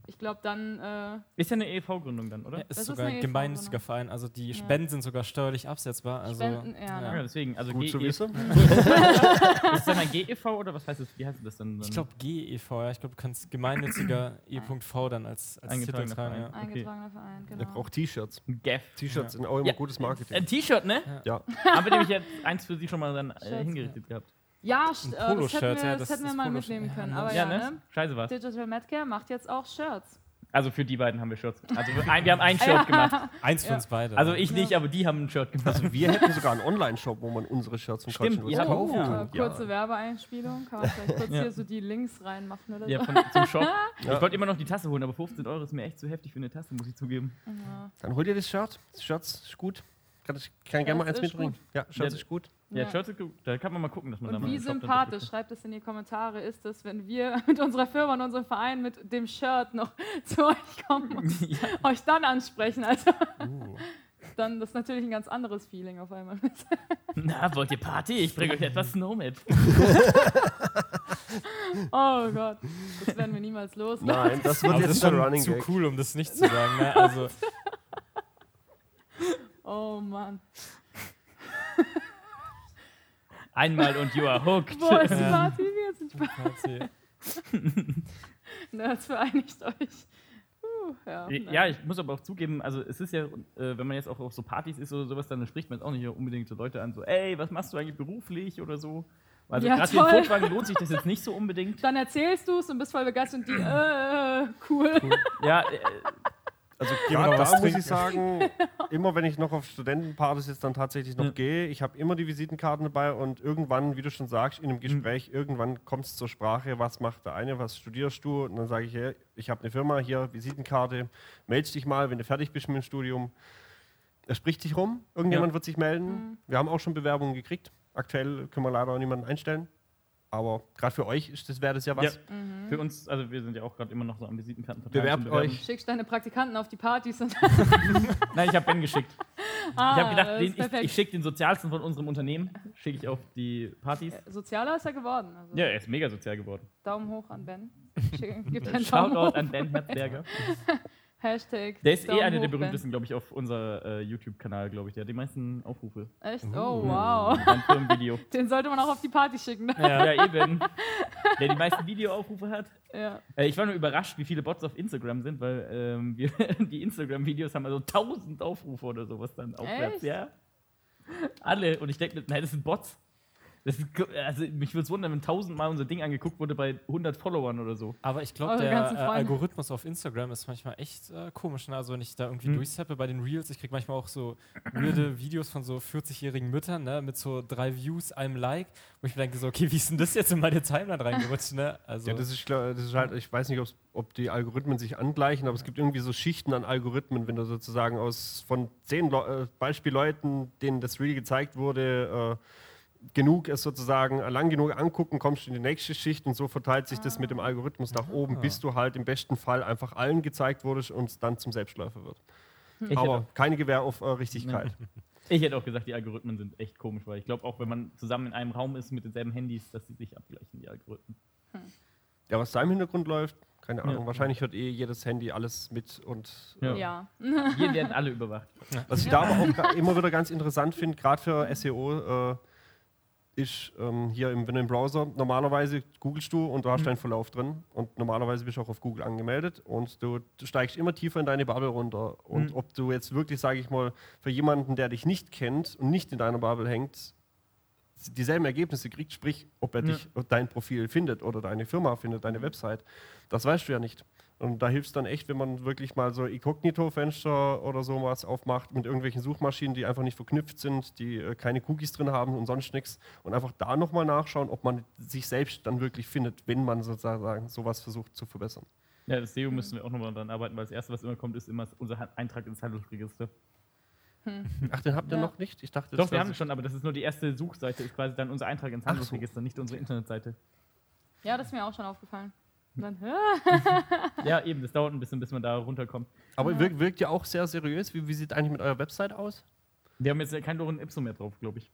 ich glaube dann, äh, Ist ja eine e.V.-Gründung dann, oder? Ja, ist Das ist sogar eine ein gemeinnütziger genau. Verein. Also die Ja. Spenden sind sogar steuerlich absetzbar. Also, Spenden, ja, ne? Ja, deswegen. Also Gut zu GE wissen. ist dann ein GEV oder was heißt das? Wie heißt das dann? Ich glaube GEV, ja. Ich glaube, du kannst gemeinnütziger E.V. dann als, als Titel Eingetragener tragen. Verein. Ja. eingetragener Verein, genau. Er braucht T-Shirts. GEF. T-Shirts Ja. sind auch immer Ja. gutes Ein Marketing. T-Shirt, ne? Ja. Haben wir nämlich jetzt eins für Sie schon mal dann äh, hingerichtet gehabt. Ja, äh, das hätten wir, ja, das das- hätten wir das mal mitnehmen ja, können. ne? Aber Ja, ja, ne? ne? Scheiße was. Digital Medcare macht jetzt auch Shirts. Also für die beiden haben wir Shirts. Also ein, wir haben ein Shirt gemacht. Eins für Ja. uns beide. Also ich nicht, aber die haben ein Shirt gemacht. Also wir hätten sogar einen Online-Shop, wo man unsere Shirts und Stimmt, Couch ihr habt- kaufen Oh, kann. Äh, kurze Werbeeinspielung. Kann man vielleicht kurz Ja. hier so die Links reinmachen oder so. Ja, von, zum Shop. Ja. Ich wollte immer noch die Tasse holen, aber 15 Euro ist mir echt zu heftig für eine Tasse, muss ich zugeben. Ja. Dann hol dir das Shirt. Das Shirt ist gut. Kann ich kann gerne mal Shirts eins mitbringen. Ja, Shirt Ja. ist gut. Ja, Ja. Shirts sind gut. Da kann man mal gucken, dass man da Und mal wie sympathisch, schreibt es in die Kommentare, ist es, wenn wir mit unserer Firma und unserem Verein mit dem Shirt noch zu euch kommen und ja. euch dann ansprechen. Also uh. dann das ist natürlich ein ganz anderes Feeling auf einmal. Na, wollt ihr Party? Ich bringe euch etwas Snow mit. Oh Gott, das werden wir niemals los. Nein, das wird Aber das jetzt der schon Running zu Gag. cool, um das nicht zu sagen. Ne? Also, Oh Mann. Einmal und you are hooked. Wo ist die Party? Wir sind Party. Nerds vereinigt euch. Uh, ja, Ja, ich muss aber auch zugeben, also es ist ja, äh, wenn man jetzt auch auf so Partys ist oder sowas, dann spricht man jetzt auch nicht unbedingt so Leute an, so, ey, was machst du eigentlich beruflich oder so. Also Ja, gerade hier im toll. Furtwagen lohnt sich das jetzt nicht so unbedingt. Dann erzählst du es und bist voll begeistert und die, äh, cool. Ja, äh, Also gerade da muss trinken. ich sagen, immer wenn ich noch auf Studentenpartys jetzt dann tatsächlich noch Ja. gehe, ich habe immer die Visitenkarten dabei und irgendwann, wie du schon sagst, in einem Gespräch, irgendwann kommt es zur Sprache, was macht der eine, was studierst du? Und dann sage ich, hey, ich habe eine Firma, hier Visitenkarte, melde dich mal, wenn du fertig bist mit dem Studium. Er spricht sich rum, irgendjemand wird sich melden. Wir haben auch schon Bewerbungen gekriegt. Aktuell können wir leider auch niemanden einstellen. Aber gerade für euch ist das, wäre das ja was. Ja. Für uns, also wir sind ja auch gerade immer noch so am Visitenkarten Bewerbt euch. Schickst deine Praktikanten auf die Partys und Nein, ich habe Ben geschickt. ah, ich habe gedacht, den, ich, ich schicke den sozialsten von unserem Unternehmen, schicke ich auf die Partys. Sozialer ist er geworden. Also Ja, er ist mega sozial geworden. Daumen hoch an Ben. Schick, gib einen Daumen Shoutout hoch. an Ben Herzberger. Hashtag. Der ist eh Daumen einer der berühmtesten, glaube ich, auf unser äh, YouTube-Kanal, glaube ich. Der hat die meisten Aufrufe. Echt? Oh, wow. Mit seinem Firmenvideo. Den sollte man auch auf die Party schicken. Ne? ja. eben. Der die meisten Videoaufrufe hat. Ja. Äh, ich war nur überrascht, wie viele Bots auf Instagram sind, weil ähm, wir, die Instagram-Videos haben also 1000 Aufrufe oder sowas dann aufwärts. Echt? Ja. Alle. Und ich denke, mir, nein, das sind Bots. Das ist, also mich würde es wundern, wenn tausendmal unser Ding angeguckt wurde bei 100 Followern oder so. Aber ich glaube, der äh. Algorithmus auf Instagram ist manchmal echt äh, komisch. Ne? Also wenn ich da irgendwie Hm. durchseppe bei den Reels, ich kriege manchmal auch so weirde Videos von so 40-jährigen Müttern, ne? mit so drei Views, einem Like, wo ich mir denke so, okay, wie ist denn das jetzt in meine Timeline reingerutscht? Ne? Also, Ja, das ist, klar- das ist halt, ich weiß nicht, ob die Algorithmen sich angleichen, aber es gibt irgendwie so Schichten an Algorithmen, wenn du sozusagen aus von zehn Leu- äh, Beispielleuten, denen das Reel gezeigt wurde, äh, genug es sozusagen lang genug angucken, kommst du in die nächste Schicht und so verteilt sich das mit dem Algorithmus nach oben, bis du halt im besten Fall einfach allen gezeigt wurdest und es dann zum Selbstläufer wird. Ich hätte, Aber auch, keine Gewähr auf äh, Richtigkeit. ich hätte auch gesagt, die Algorithmen sind echt komisch, weil ich glaube auch, wenn man zusammen in einem Raum ist mit denselben Handys, dass sie sich abgleichen, die Algorithmen. Ja, was da im Hintergrund läuft, keine Ahnung. Ja. Wahrscheinlich hört eh jedes Handy alles mit und Ja. Ja. Hier werden alle überwacht. Was ich da aber auch immer wieder ganz interessant finde, gerade für SEO, äh, ist ähm, hier, im, wenn du im Browser, normalerweise googelst du und du hast deinen Verlauf drin und normalerweise bist du auch auf Google angemeldet und du, du steigst immer tiefer in deine Bubble runter. Und Mhm. ob du jetzt wirklich, sage ich mal, für jemanden, der dich nicht kennt und nicht in deiner Bubble hängt, dieselben Ergebnisse kriegt, sprich, ob er Ja. dich, dein Profil findet oder deine Firma findet, deine Website, das weißt du ja nicht. Und da hilft es dann echt, wenn man wirklich mal so Inkognito-Fenster oder sowas aufmacht mit irgendwelchen Suchmaschinen, die einfach nicht verknüpft sind, die äh, keine Cookies drin haben und sonst nichts. Und einfach da nochmal nachschauen, ob man sich selbst dann wirklich findet, wenn man sozusagen sowas versucht zu verbessern. Ja, das SEO müssen wir auch nochmal dran arbeiten, weil das Erste, was immer kommt, ist immer unser Eintrag ins Handelsregister. Ach, den habt ihr Ja. noch nicht? Ich dachte, Doch, das wir haben es schon, aber das ist nur die erste Suchseite, ist quasi dann unser Eintrag ins Ach so. Handelsregister, nicht unsere Internetseite. ja, das ist mir auch schon aufgefallen. Ja, eben, das dauert ein bisschen, bis man da runterkommt. Aber wirkt, wirkt ja auch sehr seriös. Wie, wie sieht eigentlich mit eurer Website aus? Wir haben jetzt ja kein Lorem Ipsum mehr drauf, glaube ich.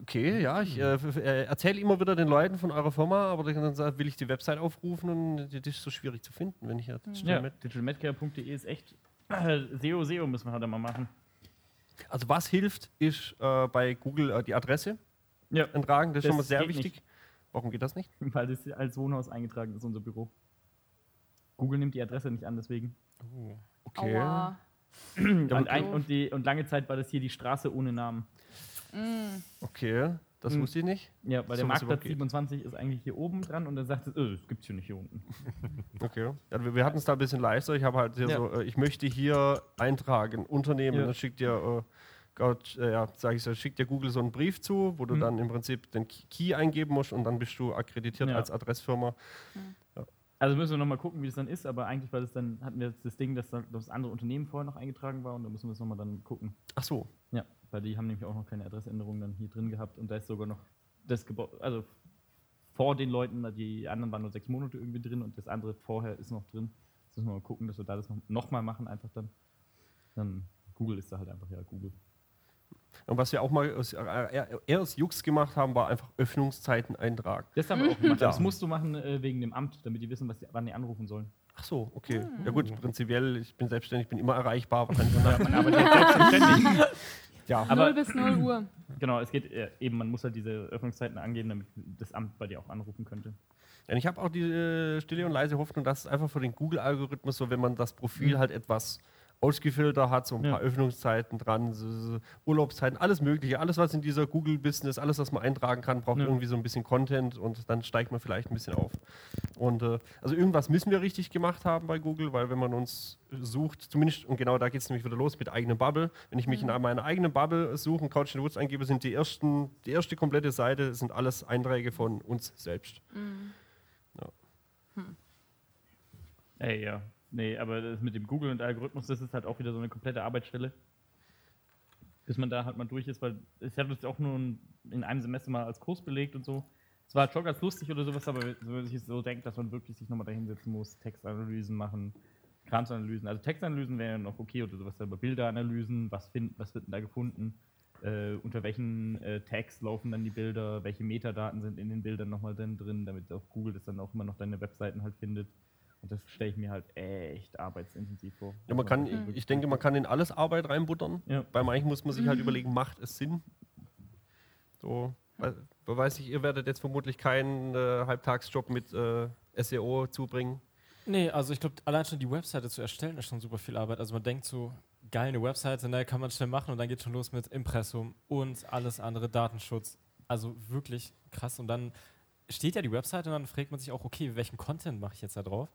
Okay, ja, ich äh, äh, erzähle immer wieder den Leuten von eurer Firma, aber dann will ich die Website aufrufen und die, ist so schwierig zu finden, wenn ich jetzt Ja, digitalmedcare.de ist echt. Äh, SEO, SEO müssen wir halt mal machen. Also was hilft, ist äh, bei Google äh, die Adresse Ja, eintragen. Das ist Das schon mal sehr wichtig. Warum geht das nicht? weil das als Wohnhaus eingetragen ist, unser Büro. Google nimmt die Adresse nicht an, deswegen. uh, Okay. Aua. Und, ein, und, die, und lange Zeit war das hier die Straße ohne Namen. Mm. Okay, das Hm. wusste ich nicht. Ja, weil der So, was Marktplatz überhaupt geht. 27 ist eigentlich hier oben dran und dann sagt es, äh, das gibt's hier nicht hier unten. Okay. Ja, wir wir hatten es da ein bisschen leichter. Ich habe halt hier Ja. so, äh, ich möchte hier eintragen, Unternehmen, Ja. dann schickt dir, äh, Gott, äh, ja, sag ich so, schickt dir Google so einen Brief zu, wo du Mhm. dann im Prinzip den Key eingeben musst und dann bist du akkreditiert Ja. als Adressfirma. Also müssen wir nochmal gucken, wie das dann ist, aber eigentlich war das dann, hatten wir jetzt das Ding, dass dann das andere Unternehmen vorher noch eingetragen war und da müssen wir es nochmal dann gucken. Ach so. Ja, weil die haben nämlich auch noch keine Adressänderung dann hier drin gehabt und da ist sogar noch das Gebäude, also vor den Leuten, die anderen waren nur sechs Monate irgendwie drin und das andere vorher ist noch drin. Jetzt müssen wir mal gucken, dass wir da das noch, noch mal machen, einfach dann. Dann Google ist da halt einfach ja Google. Und was wir auch mal aus, äh, eher aus Jux gemacht haben, war einfach Öffnungszeiten eintragen. Das haben wir auch gemacht. Ja. Das musst du machen äh, wegen dem Amt, damit die wissen, was die, wann die anrufen sollen. Ach so, okay. Ja gut, prinzipiell, ich bin selbstständig, ich bin immer erreichbar. Ja, man arbeitet selbstständig. ja. Aber- 0 bis 0 Uhr. Genau, es geht äh, eben, man muss halt diese Öffnungszeiten angehen, damit das Amt bei dir auch anrufen könnte. Ja, ich habe auch die äh, stille und leise Hoffnung, dass es einfach für den Google-Algorithmus so, wenn man das Profil halt etwas ausgefiltert hat, so ein Ja. paar Öffnungszeiten dran, so, so Urlaubszeiten, alles Mögliche, alles, was in dieser Google-Business, alles, was man eintragen kann, braucht Ja. irgendwie so ein bisschen Content und dann steigt man vielleicht ein bisschen auf. Und äh, also irgendwas müssen wir richtig gemacht haben bei Google, weil wenn man uns sucht, zumindest, und genau da geht es nämlich wieder los mit eigener Bubble, wenn ich mich in meiner eigenen Bubble suche und Couch in the Woods eingebe, sind die ersten, die erste komplette Seite, sind alles Einträge von uns selbst. Ey, ja. Nee, aber mit dem Google und Algorithmus, das ist halt auch wieder so eine komplette Arbeitsstelle. Bis man da halt mal durch ist, weil ich habe das auch nur in einem Semester mal als Kurs belegt und so. Es war schon ganz lustig oder sowas, aber wenn man sich so denkt, dass man wirklich sich nochmal da hinsetzen muss, Textanalysen machen, Kramsanalysen. Also Textanalysen wären noch okay oder sowas, aber Bilderanalysen, was, find, was wird denn da gefunden? Äh, unter welchen äh, Tags laufen dann die Bilder, welche Metadaten sind in den Bildern nochmal drin, damit auch Google das dann auch immer noch deine Webseiten halt findet. Und das stelle ich mir halt echt arbeitsintensiv vor. Ja, man kann, Mhm. ich denke, man kann in alles Arbeit reinbuttern. Ja. Bei manchen muss man sich halt überlegen, macht es Sinn? So, we- weiß ich, ihr werdet jetzt vermutlich keinen äh, Halbtagsjob mit äh, SEO zubringen. Nee, also ich glaube, allein schon die Webseite zu erstellen ist schon super viel Arbeit. Also man denkt so, geil, eine Webseite, ne, kann man schnell machen und dann geht schon los mit Impressum und alles andere, Datenschutz. Also wirklich krass. Und dann steht ja die Webseite und dann fragt man sich auch, okay, welchen Content mache ich jetzt da drauf?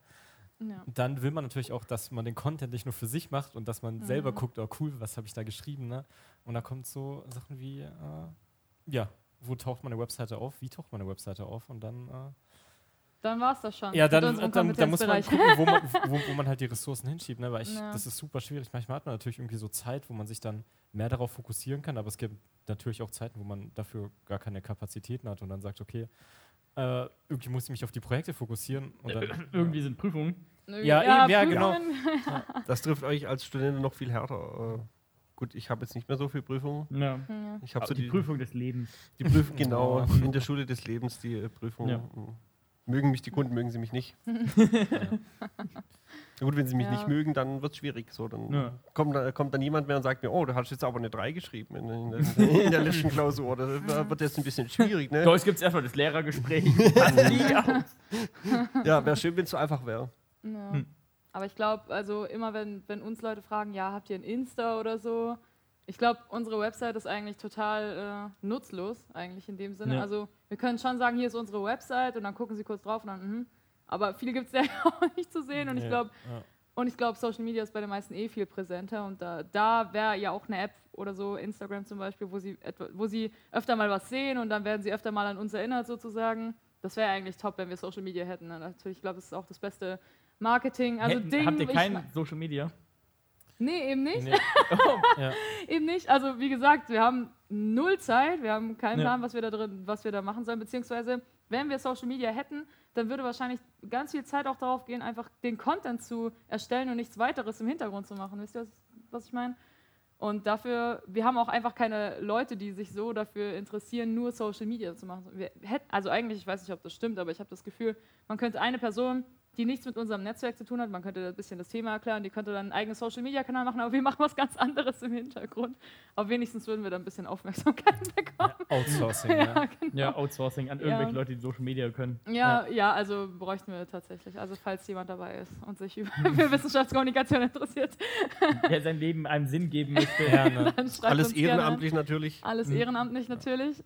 Ja. Dann will man natürlich auch, dass man den Content nicht nur für sich macht und dass man selber guckt, oh cool, was habe ich da geschrieben, ne? Und da kommt so Sachen wie, äh, ja, wo taucht meine Webseite auf, wie taucht meine Webseite auf und dann, äh, Dann war es das schon. ja, dann, unserem dann, dann muss man gucken, wo man, wo, wo man halt die Ressourcen hinschiebt, ne? weil ich, Ja. das ist super schwierig. Manchmal hat man natürlich irgendwie so Zeit, wo man sich dann mehr darauf fokussieren kann, aber es gibt natürlich auch Zeiten, wo man dafür gar keine Kapazitäten hat und dann sagt, okay, äh, irgendwie muss ich mich auf die Projekte fokussieren und dann, Irgendwie sind Prüfungen. Nö, Ja, eben, ja, genau. Das trifft euch als Studenten noch viel härter. Äh, gut, ich habe jetzt nicht mehr so viel Prüfungen. Ja. Ja. Ich habe so die, die, Prüfung des Lebens. die Prüfung, genau, in der Schule des Lebens, die äh, Prüfung. Ja. Mögen mich die Kunden, mögen sie mich nicht. Na gut, wenn sie mich Ja. nicht mögen, dann wird es schwierig. So, dann Ja. kommt, da, kommt dann jemand mehr und sagt mir, oh, du hast jetzt aber eine 3 geschrieben in, in, der- in der letzten Klausur. Das wird- wird jetzt ein bisschen schwierig, ne? Jetzt gibt es erstmal das Lehrergespräch. Ja, wäre schön, wenn es so einfach wäre. Ja. Hm. Aber ich glaube, also immer wenn, wenn uns Leute fragen, ja, habt ihr ein Insta oder so? Ich glaube, unsere Website ist eigentlich total äh, nutzlos, eigentlich in dem Sinne. Ja. Also wir können schon sagen, hier ist unsere Website und dann gucken sie kurz drauf und dann, mhm. Aber viel gibt es ja auch nicht zu sehen und ich glaube, ja. und ich glaube, Social Media ist bei den meisten eh viel präsenter und da, da wäre ja auch eine App oder so, Instagram zum Beispiel, wo sie, etwa, wo sie öfter mal was sehen und dann werden sie öfter mal an uns erinnert sozusagen. Das wäre eigentlich top, wenn wir Social Media hätten. ne? Natürlich, ich glaube, das ist auch das beste Marketing. Also Hätten- Ding, Habt ihr kein Social Media? Nee, eben nicht. Nee. ja. Eben nicht. Also wie gesagt, wir haben null Zeit, wir haben keinen Ja. Plan, was wir da drin, was wir da machen sollen, beziehungsweise wenn wir Social Media hätten, dann würde wahrscheinlich ganz viel Zeit auch darauf gehen, einfach den Content zu erstellen und nichts weiteres im Hintergrund zu machen. Wisst ihr, was, was ich meine? Und dafür, wir haben auch einfach keine Leute, die sich so dafür interessieren, nur Social Media zu machen. Hätten, also eigentlich, ich weiß nicht, ob das stimmt, aber ich habe das Gefühl, man könnte eine Person, die nichts mit unserem Netzwerk zu tun hat, man könnte ein bisschen das Thema erklären, die könnte dann einen eigenen Social Media Kanal machen, aber wir machen was ganz anderes im Hintergrund. Aber wenigstens würden wir da ein bisschen Aufmerksamkeit bekommen. Outsourcing, Ja, ja. genau. Ja, Outsourcing an Ja. irgendwelche Leute, die Social Media können. Ja, ja, also bräuchten wir tatsächlich. Also falls jemand dabei ist und sich über für Wissenschaftskommunikation interessiert, Der sein Leben einem Sinn geben möchte. ja ne. Alles uns gerne ehrenamtlich natürlich. Alles ehrenamtlich natürlich.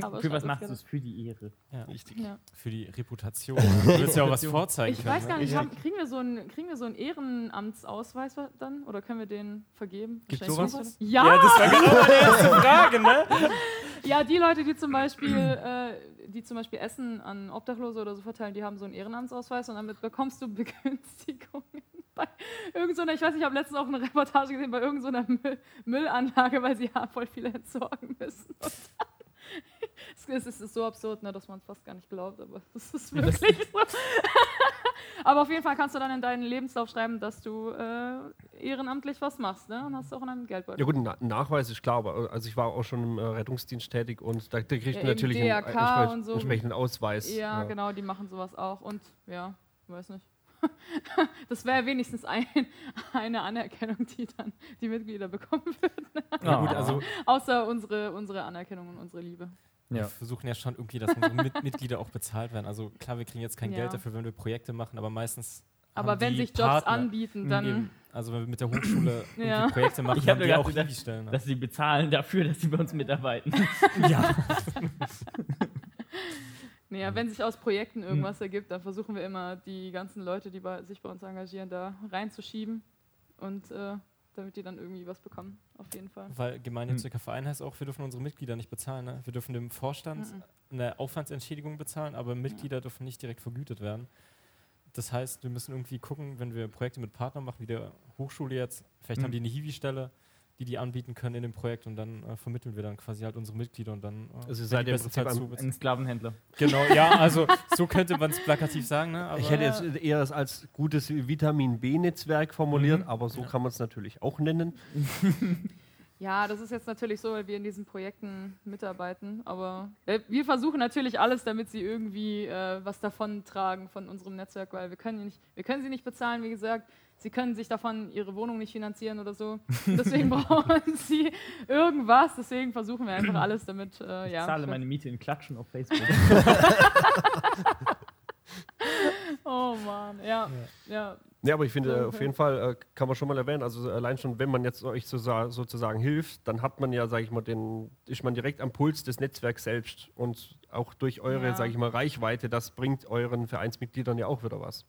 Aber Für was machst du es? Für die Ehre. Richtig. Ja. Für die Reputation. Du willst ja auch was vorzeigen Ich können. weiß gar nicht, haben, kriegen, wir so einen, kriegen wir so einen Ehrenamtsausweis dann? Oder können wir den vergeben? Wahrscheinlich sowas? Ja, Ja, das war genau meine erste Frage, ne? ja, die Leute, die zum Beispiel, äh, die zum Beispiel Essen an Obdachlose oder so verteilen, die haben so einen Ehrenamtsausweis und damit bekommst du Begünstigungen bei irgendeiner, ich weiß nicht, ich habe letztens auch eine Reportage gesehen, bei irgendeiner Müll Müllanlage, weil sie ja voll viele entsorgen müssen. Und Es ist, so absurd, ne, dass man es fast gar nicht glaubt, aber es ist wirklich so. aber auf jeden Fall kannst du dann in deinen Lebenslauf schreiben, dass du äh, ehrenamtlich was machst, ne? Und hast auch einen Geldbeutel. Ja gut, ein Na- ein Nachweis ist klar, aber also ich war auch schon im äh, Rettungsdienst tätig und da, da kriegt Ja, man im natürlich einen und so. entsprechenden Ausweis. Ja, genau, die machen sowas auch. Und ja, weiß nicht. Das wäre wenigstens ein, eine Anerkennung, die dann die Mitglieder bekommen würden. Ja, gut, also Außer unsere, unsere Anerkennung und unsere Liebe. wir Ja. versuchen ja schon irgendwie, dass unsere Mit Mitglieder auch bezahlt werden. Also klar, wir kriegen jetzt kein Ja. Geld dafür, wenn wir Projekte machen, aber meistens. Aber haben wenn die sich Jobs Partner- anbieten, dann. Eben. Also wenn wir mit der Hochschule Ja. Projekte machen, Ich hab haben die auch gedacht, Hiwi-Stellen. Ne? Dass sie bezahlen dafür, dass sie bei uns mitarbeiten. Ja. Naja, wenn sich aus Projekten irgendwas ergibt, dann versuchen wir immer, die ganzen Leute, die bei, sich bei uns engagieren, da reinzuschieben. Und äh, damit die dann irgendwie was bekommen. Auf jeden Fall. Weil gemeinnütziger Verein heißt auch, wir dürfen unsere Mitglieder nicht bezahlen. Ne? Wir dürfen dem Vorstand Mhm. eine Aufwandsentschädigung bezahlen, aber Mitglieder dürfen nicht direkt vergütet werden. Das heißt, wir müssen irgendwie gucken, wenn wir Projekte mit Partnern machen, wie der Hochschule jetzt, vielleicht Mhm. haben die eine Hiwi-Stelle, die die anbieten können in dem Projekt und dann äh, vermitteln wir dann quasi halt unsere Mitglieder und dann. Äh, Also seid ihr im Prinzip zu- Ein Sklavenhändler. Genau, ja, also so könnte man es plakativ sagen, ne? Aber Ich hätte jetzt eher das als gutes Vitamin B-Netzwerk formuliert, aber so kann man es natürlich auch nennen. Ja, das ist jetzt natürlich so, weil wir in diesen Projekten mitarbeiten. Aber äh, wir versuchen natürlich alles, damit sie irgendwie äh, was davon tragen von unserem Netzwerk, weil wir können, nicht, wir können sie nicht bezahlen, wie gesagt. Sie können sich davon ihre Wohnung nicht finanzieren oder so. Deswegen brauchen sie irgendwas. Deswegen versuchen wir einfach alles, damit. Äh, Ich ja, zahle meine Miete in Klatschen auf Facebook. Oh Mann, ja, ja. Ja, aber ich finde, äh, auf ja. jeden Fall äh, kann man schon mal erwähnen, also allein schon, wenn man jetzt euch so, sa- sozusagen hilft, dann hat man ja, sage ich mal, den, ist man direkt am Puls des Netzwerks selbst und auch durch eure, Ja. sage ich mal, Reichweite, das bringt euren Vereinsmitgliedern ja auch wieder was,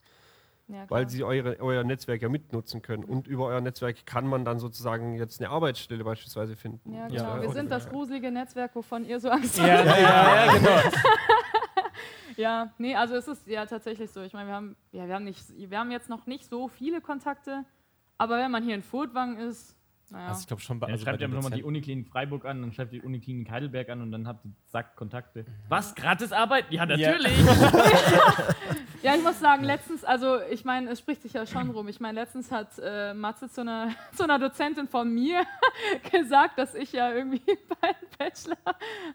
ja weil sie eure, euer Netzwerk ja mitnutzen können und über euer Netzwerk kann man dann sozusagen jetzt eine Arbeitsstelle beispielsweise finden. Ja, genau. wäre wir sind das gruselige Netzwerk, wovon ihr so Angst ja, habt. ja, ja, ja, genau. Ja, nee, also es ist ja tatsächlich so. Ich meine, wir haben, ja, wir haben nicht, wir haben jetzt noch nicht so viele Kontakte, aber wenn man hier in Furtwang ist, naja. Also ich glaube schon bei, Ja, also schreibt einfach nochmal die Uniklinik Freiburg an, dann schreibt die Uniklinik Heidelberg an und dann habt ihr zack Kontakte. Mhm. Was? Gratis Arbeit? Ja, natürlich. Ja, ich muss sagen, letztens, also ich meine, es spricht sich ja schon rum. Ich meine, letztens hat äh, Matze zu einer, zu einer Dozentin von mir gesagt, dass ich ja irgendwie bald einen Bachelor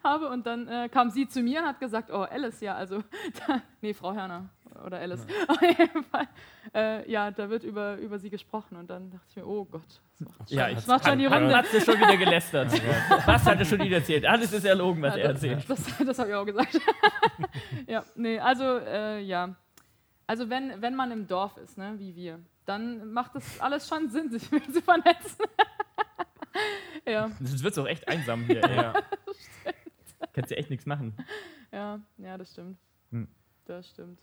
habe. Und dann äh, kam sie zu mir und hat gesagt, oh, Alice, ja, also, da, nee, Frau Hörner oder Alice. Auf jeden Fall. Äh, ja, da wird über, über sie gesprochen. Und dann dachte ich mir, oh Gott, das macht schon, Ja, das ich macht schon die Hat Runde. Matze schon wieder gelästert. was hat er schon wieder erzählt? Alles ist erlogen, was Ja, er das erzählt. das, das habe ich auch gesagt. ja, nee, also äh, ja. Also wenn, wenn man im Dorf ist, ne, wie wir, dann macht das alles schon Sinn, sich mit zu vernetzen. ja, Es wird auch echt einsam hier. Ja. Kannst ja echt nichts machen. ja, ja, das stimmt. Hm. Das stimmt.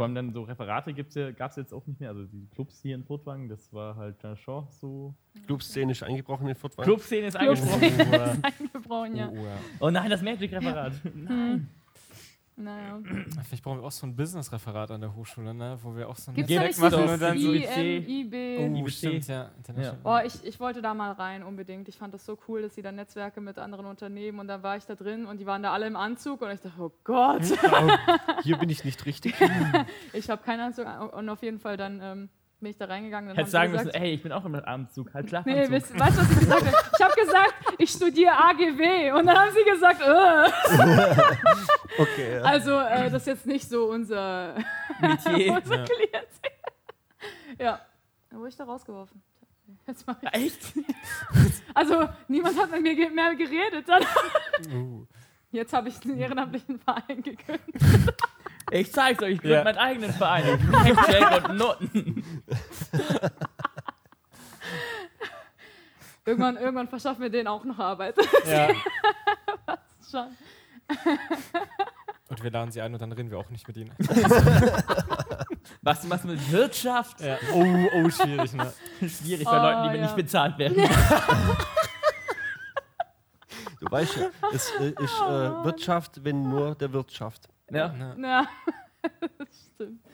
Vor allem dann so Referate ja, gab es jetzt auch nicht mehr. Also die Clubs hier in Furtwangen, das war halt dann schon so. Clubszene ist eingebrochen in Furtwangen. Clubszene ist Clubszene. eingesprochen. Eingebrochen, ja. Oh, oh, ja. Oh nein, das Magic-Referat. Nein. Naja. Vielleicht brauchen wir auch so ein Business-Referat an der Hochschule, ne? wo wir auch so ein Gibt es da Netzwerk nicht so machen und dann so. IB? Oh, stimmt, ja. International. Oh, ich, ich wollte da mal rein, unbedingt. Ich fand das so cool, dass sie da Netzwerke mit anderen Unternehmen und dann war ich da drin und die waren da alle im Anzug und ich dachte, oh Gott. Oh, hier bin ich nicht richtig. Ich habe keinen Anzug und auf jeden Fall dann ähm, bin ich da reingegangen. Hättest sagen sie müssen, gesagt, ey, ich bin auch im Abendzug, halt Nee, Schlafanzug. weißt, weißt du, was ich gesagt habe? Ich habe gesagt, ich studiere AGW und dann haben sie gesagt, äh. Okay, ja. also äh, das ist jetzt nicht so unser, Metier. unser Ja. Klientel. Ja, dann wurde ich da rausgeworfen. Jetzt mach ich. Echt? Also niemand hat mit mir ge- mehr geredet. Dann. Uh. Jetzt habe ich den ehrenamtlichen Verein gekündigt. Ich zeig's euch, ich gründe Ja. meinen eigenen Verein. Hashtag und Noten. Irgendwann, irgendwann verschaffen wir denen auch noch Arbeit. Ja. Schon. Und wir laden sie ein und dann reden wir auch nicht mit ihnen. Was du machst mit Wirtschaft? Ja. Oh, oh, schwierig, ne? Schwierig bei Oh, Leuten, die mir ja. nicht bezahlt werden. Du weißt ja, es äh, ist äh, Wirtschaft, wenn nur der Wirtschaft. Ja. Ja. Ja, das stimmt.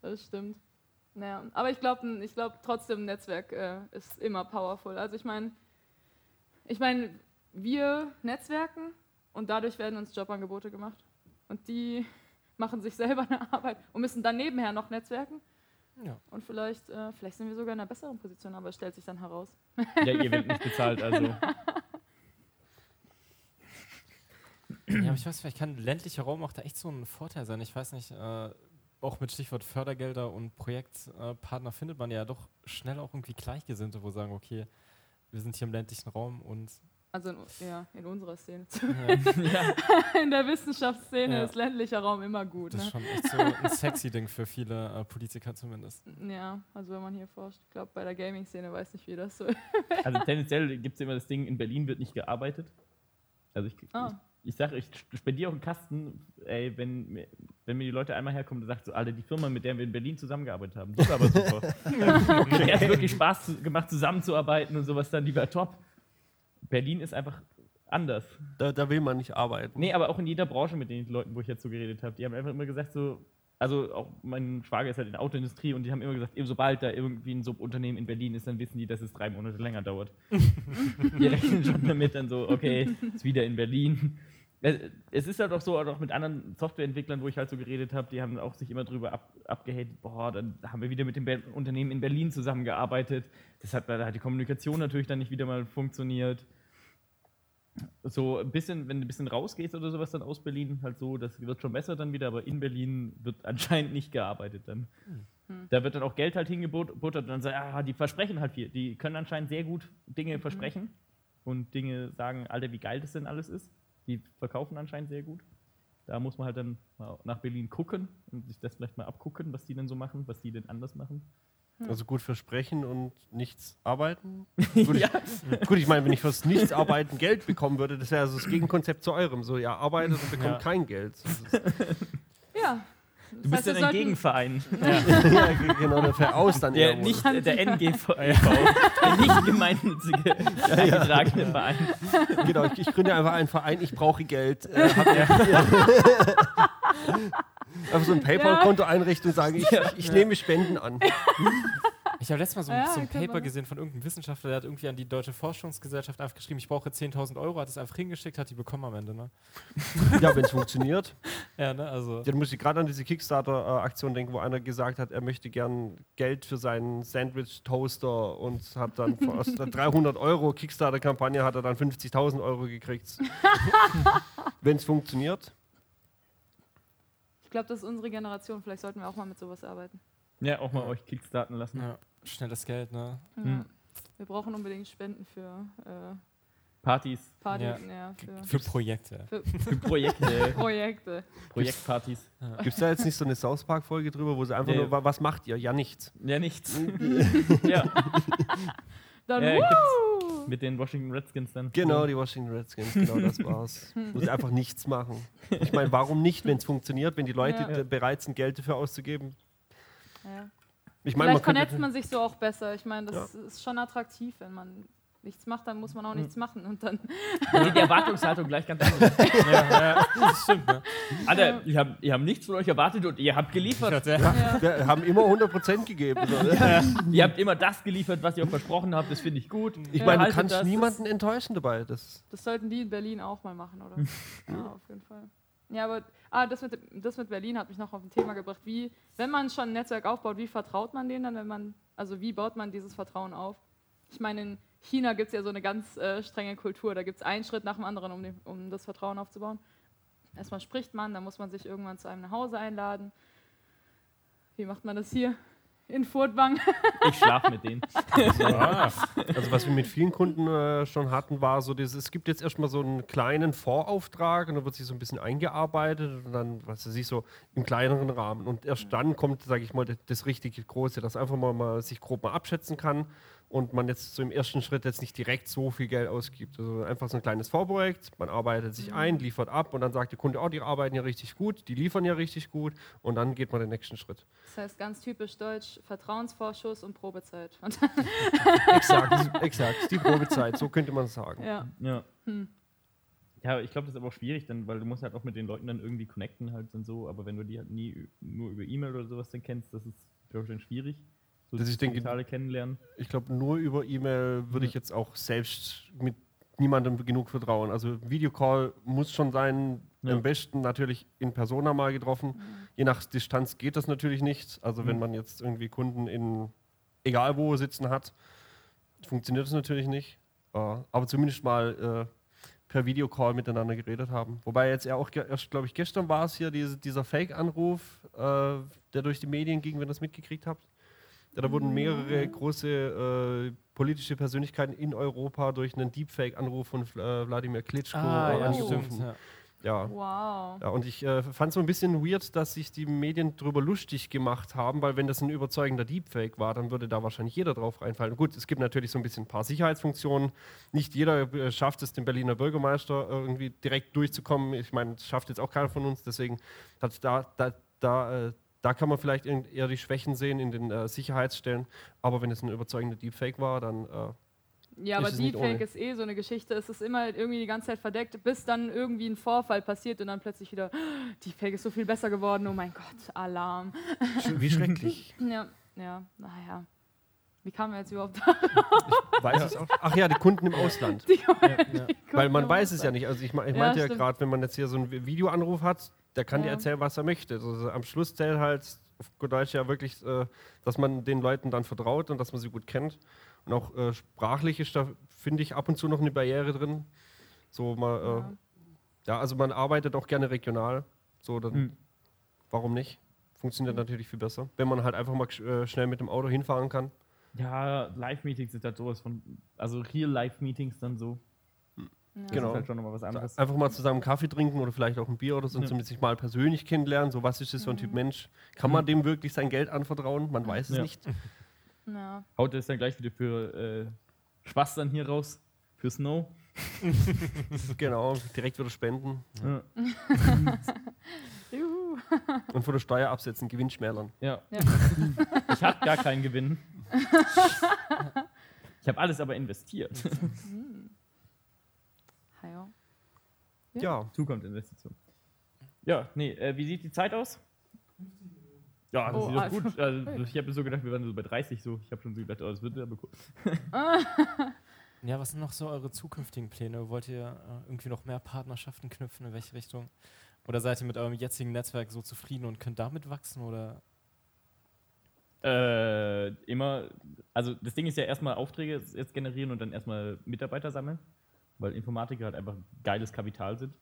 Das stimmt. Naja, aber ich glaube ich glaub trotzdem, Netzwerk äh, ist immer powerful. Also ich meine, ich meine, wir netzwerken und dadurch werden uns Jobangebote gemacht. Und die machen sich selber eine Arbeit und müssen dann nebenher noch netzwerken. Ja. Und vielleicht, äh, vielleicht sind wir sogar in einer besseren Position, aber es stellt sich dann heraus. ja, ihr werdet nicht bezahlt, also. Ja, aber ich weiß, vielleicht kann ländlicher Raum auch da echt so ein Vorteil sein. Ich weiß nicht, äh, auch mit Stichwort Fördergelder und Projektpartner findet man ja doch schnell auch irgendwie Gleichgesinnte, wo sagen, okay, wir sind hier im ländlichen Raum und Also in, ja, in unserer Szene. ja. In der Wissenschaftsszene Ja. ist ländlicher Raum immer gut. das ist Ne? schon echt so ein sexy Ding für viele äh, Politiker zumindest. Ja, also wenn man hier forscht. Ich glaube, bei der Gaming-Szene weiß nicht, wie das so ist. Also tendenziell gibt es immer das Ding, in Berlin wird nicht gearbeitet. Also ich, Ah. Ich, ich sage, ich spendiere auch einen Kasten, ey, wenn, mir- wenn mir die Leute einmal herkommen und sagt so, alle die Firma, mit der wir in Berlin zusammengearbeitet haben, war aber super. mit der hat wirklich Spaß zu, gemacht, zusammenzuarbeiten und sowas dann, die war top. Berlin ist einfach anders. Da, da will man nicht arbeiten. Nee, aber auch in jeder Branche mit den Leuten, wo ich jetzt so geredet habe, die haben einfach immer gesagt so, also auch mein Schwager ist halt in der Autoindustrie und die haben immer gesagt, eben sobald da irgendwie ein Subunternehmen in Berlin ist, dann wissen die, dass es drei Monate länger dauert. die rechnen schon damit dann so, okay, ist wieder in Berlin. Es- ist halt auch so, auch mit anderen Softwareentwicklern, wo ich halt so geredet habe, die haben auch sich immer drüber ab, abgehatet, boah, dann haben wir wieder mit dem Be Unternehmen in Berlin zusammengearbeitet. Das hat, da hat die Kommunikation natürlich dann nicht wieder mal funktioniert so ein bisschen, wenn du ein bisschen rausgehst oder sowas dann aus Berlin, halt so, das wird schon besser dann wieder, aber in Berlin wird anscheinend nicht gearbeitet dann. Da wird dann auch Geld halt hingebuttert und dann sagt, ah, die versprechen halt viel. Die können anscheinend sehr gut Dinge versprechen und Dinge sagen, Alter, wie geil das denn alles ist. Die verkaufen anscheinend sehr gut. Da muss man halt dann mal nach Berlin gucken und sich das vielleicht mal abgucken, was die denn so machen, was die denn anders machen. Also gut versprechen und nichts arbeiten. Gut, ich, gut, ich meine, wenn ich fürs Nichts arbeiten Geld bekommen würde, das wäre also das Gegenkonzept zu eurem. So, ja, arbeitet und bekommt Ja. kein Geld. Das ist, Ja. Du bist ja ein Gegenverein. ja, genau, der Veraus dann Der nicht der NGV, der nicht gemeinnützige eingetragene Verein. Genau, ich, ich gründe einfach einen Verein, ich brauche Geld. Äh, hab ja. Einfach so ein PayPal-Konto einrichten und sagen, ich, ich nehme Spenden an. Ich habe letztes Mal so, Ja, so ein Paper man. gesehen von irgendeinem Wissenschaftler, der hat irgendwie an die Deutsche Forschungsgesellschaft einfach geschrieben, ich brauche 10.000 Euro, hat es einfach hingeschickt, hat die bekommen am Ende. Ne? Ja, wenn es funktioniert. Ja, ne? Also, Dann muss ich gerade an diese Kickstarter-Aktion denken, wo einer gesagt hat, er möchte gern Geld für seinen Sandwich-Toaster und hat dann aus der 300 Euro Kickstarter-Kampagne hat er dann 50.000 Euro gekriegt. wenn es funktioniert. Ich glaube, das ist unsere Generation. Vielleicht sollten wir auch mal mit sowas arbeiten. Ja, auch mal euch kickstarten lassen. ja, schnelles Geld, ne? Ja. Hm. Wir brauchen unbedingt Spenden für äh, Partys, Party, Ja. ja. für, Für Projekte. für für Projekte, Projekte. Projektpartys. Gibt es da jetzt nicht so eine South Park-Folge drüber, wo sie einfach Nee. nur, wa- was macht ihr? Ja, nichts. Ja, nichts. ja, Dann, Ja, wuhu! Mit den Washington Redskins dann. Genau, die Washington Redskins, genau das war's. Sie einfach nichts machen. Ich meine, warum nicht, wenn es funktioniert, wenn die Leute Ja. bereit sind, Geld dafür auszugeben? Ja. Ich meine, man Vielleicht vernetzt man sich so auch besser. Ich meine, das ist schon attraktiv, wenn man nichts macht, dann muss man auch nichts machen. Und dann, Die, die Erwartungshaltung gleich ganz anders. ja, ja, das stimmt, ne? Alter, ihr habt, ihr habt nichts von euch erwartet und ihr habt geliefert. Ja. ja. wir haben immer 100% gegeben. Ihr habt immer das geliefert, was ihr auch versprochen habt. Das finde ich gut. Ich Ja. meine, du kannst das, niemanden enttäuschen dabei. Das, Das sollten die in Berlin auch mal machen, oder? ja, auf jeden Fall. Ja, aber ah, das, mit, das mit Berlin hat mich noch auf ein Thema gebracht. Wie, wenn man schon ein Netzwerk aufbaut, wie vertraut man denen dann, wenn man, also wie baut man dieses Vertrauen auf? Ich meine, in China gibt es ja so eine ganz äh, strenge Kultur. Da gibt es einen Schritt nach dem anderen, um, den, um das Vertrauen aufzubauen. Erstmal spricht man, dann muss man sich irgendwann zu einem nach Hause einladen. Wie macht man das hier? In Furtwang. Ich schlafe mit denen. Ah, also was wir mit vielen Kunden äh, schon hatten, war so, dieses, es gibt jetzt erstmal so einen kleinen Vorauftrag und dann wird sich so ein bisschen eingearbeitet und dann, was weiß ich, so im kleineren Rahmen. Und erst dann kommt, sage ich mal, das, das richtig Große, dass einfach mal, mal sich grob mal abschätzen kann und man jetzt so im ersten Schritt jetzt nicht direkt so viel Geld ausgibt. Also einfach so ein kleines Vorprojekt, man arbeitet sich ein, liefert ab und dann sagt der Kunde, oh, die arbeiten ja richtig gut, die liefern ja richtig gut und dann geht man den nächsten Schritt. Das heißt ganz typisch deutsch, Vertrauensvorschuss und Probezeit. Und, Exakt, exakt, die Probezeit, so könnte man es sagen. ja. Ja. Ja, ich glaube, das ist aber auch schwierig, dann, weil du musst halt auch mit den Leuten dann irgendwie connecten halt und so, aber wenn du die halt nie nur über E-Mail oder sowas dann kennst, das ist, glaube ich, dann schwierig. So Das das ich denke- Kennenlernen. Ich glaube, nur über E-Mail würde ich jetzt auch selbst mit niemandem genug vertrauen. Also Videocall muss schon sein, Ja. am besten natürlich in Persona mal getroffen. Je nach Distanz geht das natürlich nicht. Also wenn Mhm. man jetzt irgendwie Kunden in egal wo sitzen hat, funktioniert das natürlich nicht. Äh, aber zumindest mal äh, per Videocall miteinander geredet haben. Wobei jetzt ja auch erst, glaube ich, gestern war es hier, diese, dieser Fake-Anruf, äh, der durch die Medien ging, wenn ihr das mitgekriegt habt. Ja, da wurden mehrere große äh, politische Persönlichkeiten in Europa durch einen Deepfake-Anruf von äh, Wladimir Klitschko ah ja. Ja. Ja. Wow. Ja, und ich äh, fand es so ein bisschen weird, dass sich die Medien darüber lustig gemacht haben, weil wenn das ein überzeugender Deepfake war, dann würde da wahrscheinlich jeder drauf reinfallen. Gut, es gibt natürlich so ein bisschen ein paar Sicherheitsfunktionen. Nicht jeder äh, schafft es, dem Berliner Bürgermeister irgendwie direkt durchzukommen. Ich meine, das schafft jetzt auch keiner von uns, deswegen hat da, da, da, äh, da kann man vielleicht eher die Schwächen sehen in den äh, Sicherheitsstellen. Aber wenn es ein überzeugender Deepfake war, dann äh, Ja, aber Deepfake ist eh so eine Geschichte. Es ist immer irgendwie die ganze Zeit verdeckt, bis dann irgendwie ein Vorfall passiert und dann plötzlich wieder, Deepfake ist so viel besser geworden. Oh mein Gott, Alarm. Wie schrecklich. Ja, ja, naja. Wie kamen wir jetzt überhaupt Weiß es auch. Ach ja, die Kunden im Ausland. Weil man weiß es ja nicht. Also ich, ich Ja, meinte ja, stimmt. gerade, wenn man jetzt hier so einen Vi- Videoanruf hat, der kann dir Ja. erzählen, was er möchte. Also am Schluss zählt halt auf gut Deutsch ja wirklich, äh, dass man den Leuten dann vertraut und dass man sie gut kennt. Und auch äh, sprachlich ist da, finde ich, ab und zu noch eine Barriere drin. So mal, äh, Ja. ja, also man arbeitet auch gerne regional. So, dann, Mhm. warum nicht? Funktioniert natürlich viel besser. Wenn man halt einfach mal äh, schnell mit dem Auto hinfahren kann. Ja, Live-Meetings sind halt sowas von, also Real-Life-Meetings dann so. Das Genau. ist halt schon nochmal was anderes. Einfach mal zusammen Kaffee trinken oder vielleicht auch ein Bier oder so, und Ja. zumindest sich mal persönlich kennenlernen. So, was ist das für ein Typ Mensch? Kann man dem wirklich sein Geld anvertrauen? Man weiß es Ja. nicht. Ja. Haut es dann gleich wieder für äh, Spaß dann hier raus, für Snow. Genau, direkt wieder spenden Ja. Und von der Steuer absetzen, Gewinn schmälern. ja. Ja. Ich habe gar keinen Gewinn. Ich habe alles aber investiert. Ja. Ja, Zukommt Investition. Ja, nee, äh, wie sieht die Zeit aus? Ja, das Oh, sieht doch also- gut. Also, ich habe so gedacht, wir waren so bei 30 so. Ich habe schon so gedacht, oh, das wird aber cool. Ja, was sind noch so eure zukünftigen Pläne? Wollt ihr äh, irgendwie noch mehr Partnerschaften knüpfen? In welche Richtung? Oder seid ihr mit eurem jetzigen Netzwerk so zufrieden und könnt damit wachsen? Oder Äh, immer, also das Ding ist ja erstmal Aufträge jetzt generieren und dann erstmal Mitarbeiter sammeln, weil Informatiker halt einfach geiles Kapital sind.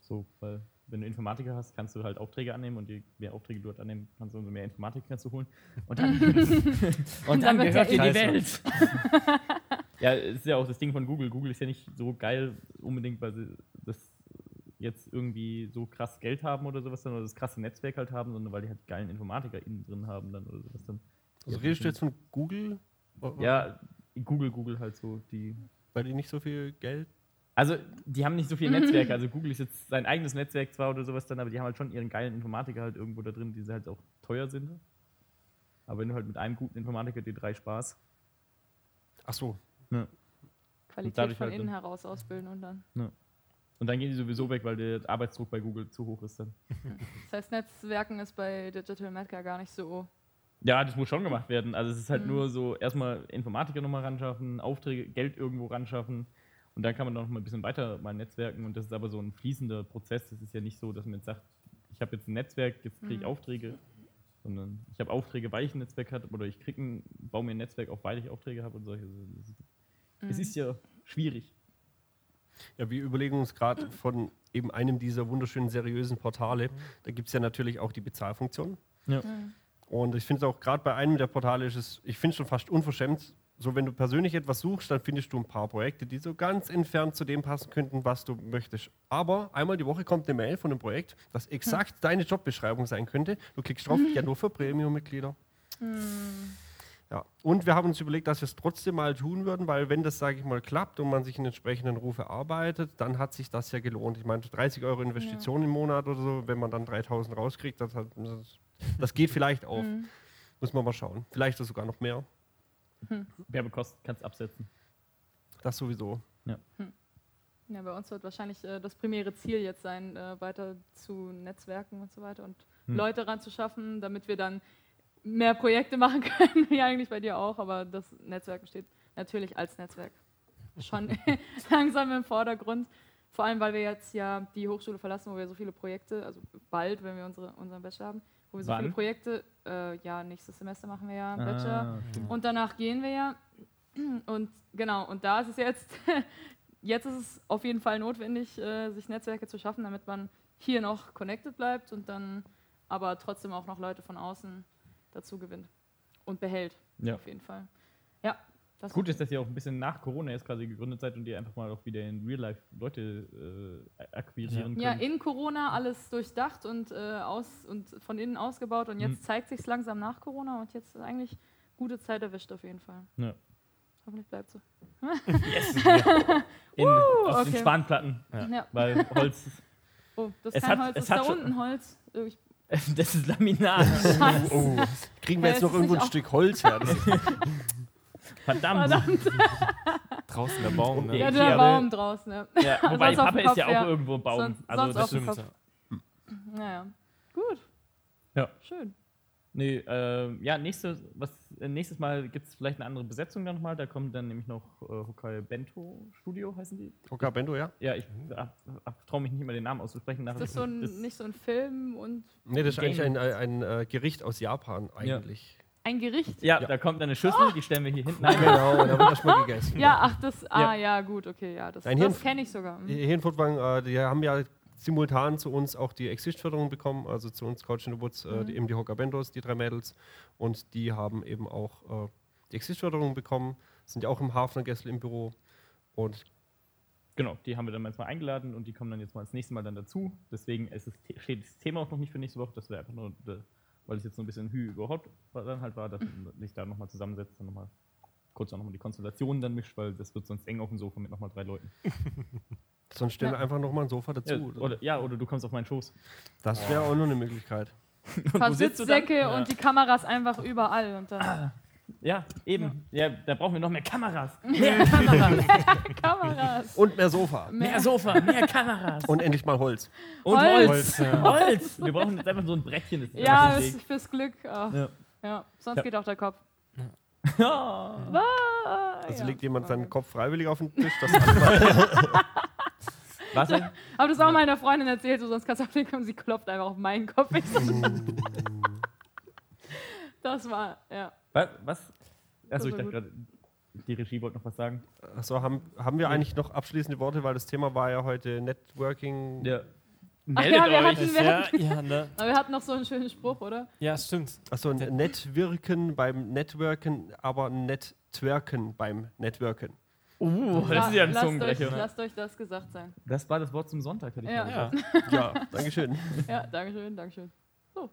So, weil wenn du Informatiker hast, kannst du halt Aufträge annehmen und je mehr Aufträge du dort annehmen kannst, umso mehr Informatiker kannst du holen. Und dann, und dann gehört dir ja die Welt. ja, ist ja auch das Ding von Google. Google ist ja nicht so geil unbedingt, weil sie das jetzt irgendwie so krass Geld haben oder sowas dann, oder das krasse Netzwerk halt haben, sondern weil die halt geilen Informatiker innen drin haben dann oder sowas dann. also redest du jetzt von Google? Ja, Google, Google halt so, die. Weil die nicht so viel Geld. Also, die haben nicht so viel Netzwerk. Also, Google ist jetzt sein eigenes Netzwerk zwar oder sowas dann, aber die haben halt schon ihren geilen Informatiker halt irgendwo da drin, die sie halt auch teuer sind. Aber wenn du halt mit einem guten Informatiker die drei Spaß. Ach so. Qualität dadurch von halt innen heraus ausbilden und dann. Und dann gehen die sowieso weg, weil der Arbeitsdruck bei Google zu hoch ist dann. Das heißt, Netzwerken ist bei Digital Medcar gar nicht so. Ja, das muss schon gemacht werden. Also, es ist halt Mhm. nur so erstmal Informatiker nochmal ranschaffen, Aufträge, Geld irgendwo ranschaffen. Und dann kann man noch mal ein bisschen weiter mal netzwerken. Und das ist aber so ein fließender Prozess. Das ist ja nicht so, dass man jetzt sagt, ich habe jetzt ein Netzwerk, jetzt kriege ich Mhm. Aufträge. Sondern ich habe Aufträge, weil ich ein Netzwerk habe. Oder ich krieg ein, baue mir ein Netzwerk auf, weil ich Aufträge habe und solche. Ist- Es Mhm. ist ja schwierig. Ja, wir überlegen uns gerade von eben einem dieser wunderschönen, seriösen Portale. Da gibt es ja natürlich auch die Bezahlfunktion. Ja. Und ich finde es auch gerade bei einem der Portale ist es, ich finde es schon fast unverschämt. So, wenn du persönlich etwas suchst, dann findest du ein paar Projekte, die so ganz entfernt zu dem passen könnten, was du möchtest. Aber einmal die Woche kommt eine Mail von einem Projekt, das exakt deine Jobbeschreibung sein könnte. Du klickst drauf, ja, nur für Premium-Mitglieder. Ja. Und wir haben uns überlegt, dass wir es trotzdem mal tun würden, weil wenn das, sage ich mal, klappt und man sich einen entsprechenden Ruf erarbeitet, dann hat sich das ja gelohnt. Ich meine, 30 Euro Investition im Monat oder so, wenn man dann 3000 rauskriegt, das, hat, das, das geht vielleicht auf. Mhm. Muss man mal schauen. Vielleicht sogar noch mehr. Werbekosten kannst du absetzen. Das sowieso. Ja, bei uns wird wahrscheinlich äh, das primäre Ziel jetzt sein, äh, weiter zu Netzwerken und so weiter und Hm. Leute ranzuschaffen, damit wir dann mehr Projekte machen können, wie eigentlich bei dir auch, aber das Netzwerk steht natürlich als Netzwerk schon langsam im Vordergrund. Vor allem, weil wir jetzt ja die Hochschule verlassen, wo wir so viele Projekte, also bald, wenn wir unsere, unseren Bachelor haben, wo wir so Wann? viele Projekte, äh, ja, nächstes Semester machen wir ja einen Bachelor. Ah, stimmt. Und danach gehen wir ja. Und genau, und da ist es jetzt, jetzt ist es auf jeden Fall notwendig, äh, sich Netzwerke zu schaffen, damit man hier noch connected bleibt und dann aber trotzdem auch noch Leute von außen dazu gewinnt und behält. Ja. Auf jeden Fall. Ja, das Gut ist, dass ihr auch ein bisschen nach Corona jetzt quasi gegründet seid und ihr einfach mal auch wieder in Real Life Leute äh, akquirieren Ja, könnt. in Corona alles durchdacht und, äh, aus, und von innen ausgebaut und jetzt Mhm. zeigt sich langsam nach Corona und jetzt ist eigentlich gute Zeit erwischt auf jeden Fall. Ja. Hoffentlich bleibt so. in, auf okay. den Spanplatten, Ja. Ja. weil Holz, Oh, das ist kein hat- Holz, es das ist hat da schon- unten Holz. Äh, Ich das ist Laminat. Oh, kriegen wir Ja, jetzt noch irgendwo ein Stück Holz her? Das Verdammt. Verdammt. Draußen der Baum, ne? Ja, Ja, die der Baum draußen, ja. Ja, wobei Sonst auf Pappe dem ist ja Kopf, auch ja. irgendwo ein Baum. Sonst- also sonst das Stimmt, Kopf. ja. Naja. Gut. Ja. Schön. Nee, äh, ja, nächstes, was, äh, nächstes Mal gibt es vielleicht eine andere Besetzung dann nochmal. Da kommt dann nämlich noch äh, Hokai Bento Studio, heißen die? Hoka Bendo, ja? Ja, ich traue mich nicht mehr den Namen auszusprechen. Ist das so ein, nicht so ein Film und Nee, das ist eigentlich ein, Gaming. ein, äh, Gericht aus Japan eigentlich. Ein Gericht? ja, Ja. da kommt dann eine Schüssel, die stellen wir hier hinten ein. Genau, da wird erstmal gegessen. Ja, ach, das. Ah, ja, gut, okay, ja. Das, das kenne ich sogar. Mhm. Hier in Furtwang, äh, die haben ja simultan zu uns auch die Exist-Förderung bekommen, also zu uns Couch in the Woods, äh, die, eben die Hocker Bendos, die drei Mädels. Und die haben eben auch äh, die Exist-Förderung bekommen, sind ja auch im Hafner Gessel im Büro. Und Genau, die haben wir dann jetzt mal eingeladen und die kommen dann jetzt mal das nächste Mal dann dazu. Deswegen ist es, steht das Thema auch noch nicht für nächste Woche. Das wäre einfach nur, äh, weil es jetzt so ein bisschen Hü über Hot war- dann halt war, dass man sich da nochmal zusammensetzt und nochmal kurz auch nochmal die Konstellationen dann mischt, weil das wird sonst eng auf dem Sofa mit nochmal drei Leuten. sonst stellen Ja. wir einfach nochmal ein Sofa dazu. Ja, oder, ja, oder du kommst auf meinen Schoß. das wäre auch noch eine Möglichkeit. Und Ein paar? Sitzdecke und die Kameras einfach überall. Und dann Ja, eben. Ja. da brauchen wir noch mehr Kameras. Mehr Kameras. Kameras. Und mehr Sofa. mehr Sofa, mehr Kameras. Und endlich mal Holz. Und Holz. Holz. Holz, ja. Holz. Wir brauchen jetzt einfach so ein Brettchen. Das Ja, einfach ist fürs Glück. Ja. Ja, sonst Ja. geht auch der Kopf. Ja. Ah, Also ja. legt jemand seinen. Kopf freiwillig auf den Tisch. Das Was denn? Aber das auch meiner Freundin erzählt, so, sonst kannst du auch nicht kommen, sie klopft einfach auf meinen Kopf. So, das war, ja. Was? was? Achso, ich dachte gerade, die Regie wollte noch was sagen. Achso, haben, haben wir eigentlich noch abschließende Worte, weil das Thema war ja heute Networking. Ja. Ach Meldet ja, wir euch. hatten, wir Ja, hatten, ja, ne? aber wir hatten noch so einen schönen Spruch, oder? Ja, stimmt. Achso, Netwirken beim Networken, aber Networken beim Networken. Uh, das ist ja ein lasst, euch, Zungenbrecher. ne? lasst euch das gesagt sein. Das war das Wort zum Sonntag, hätte ich Ja. Ja. Ja, Dankeschön. Ja, Dankeschön, Dankeschön. So,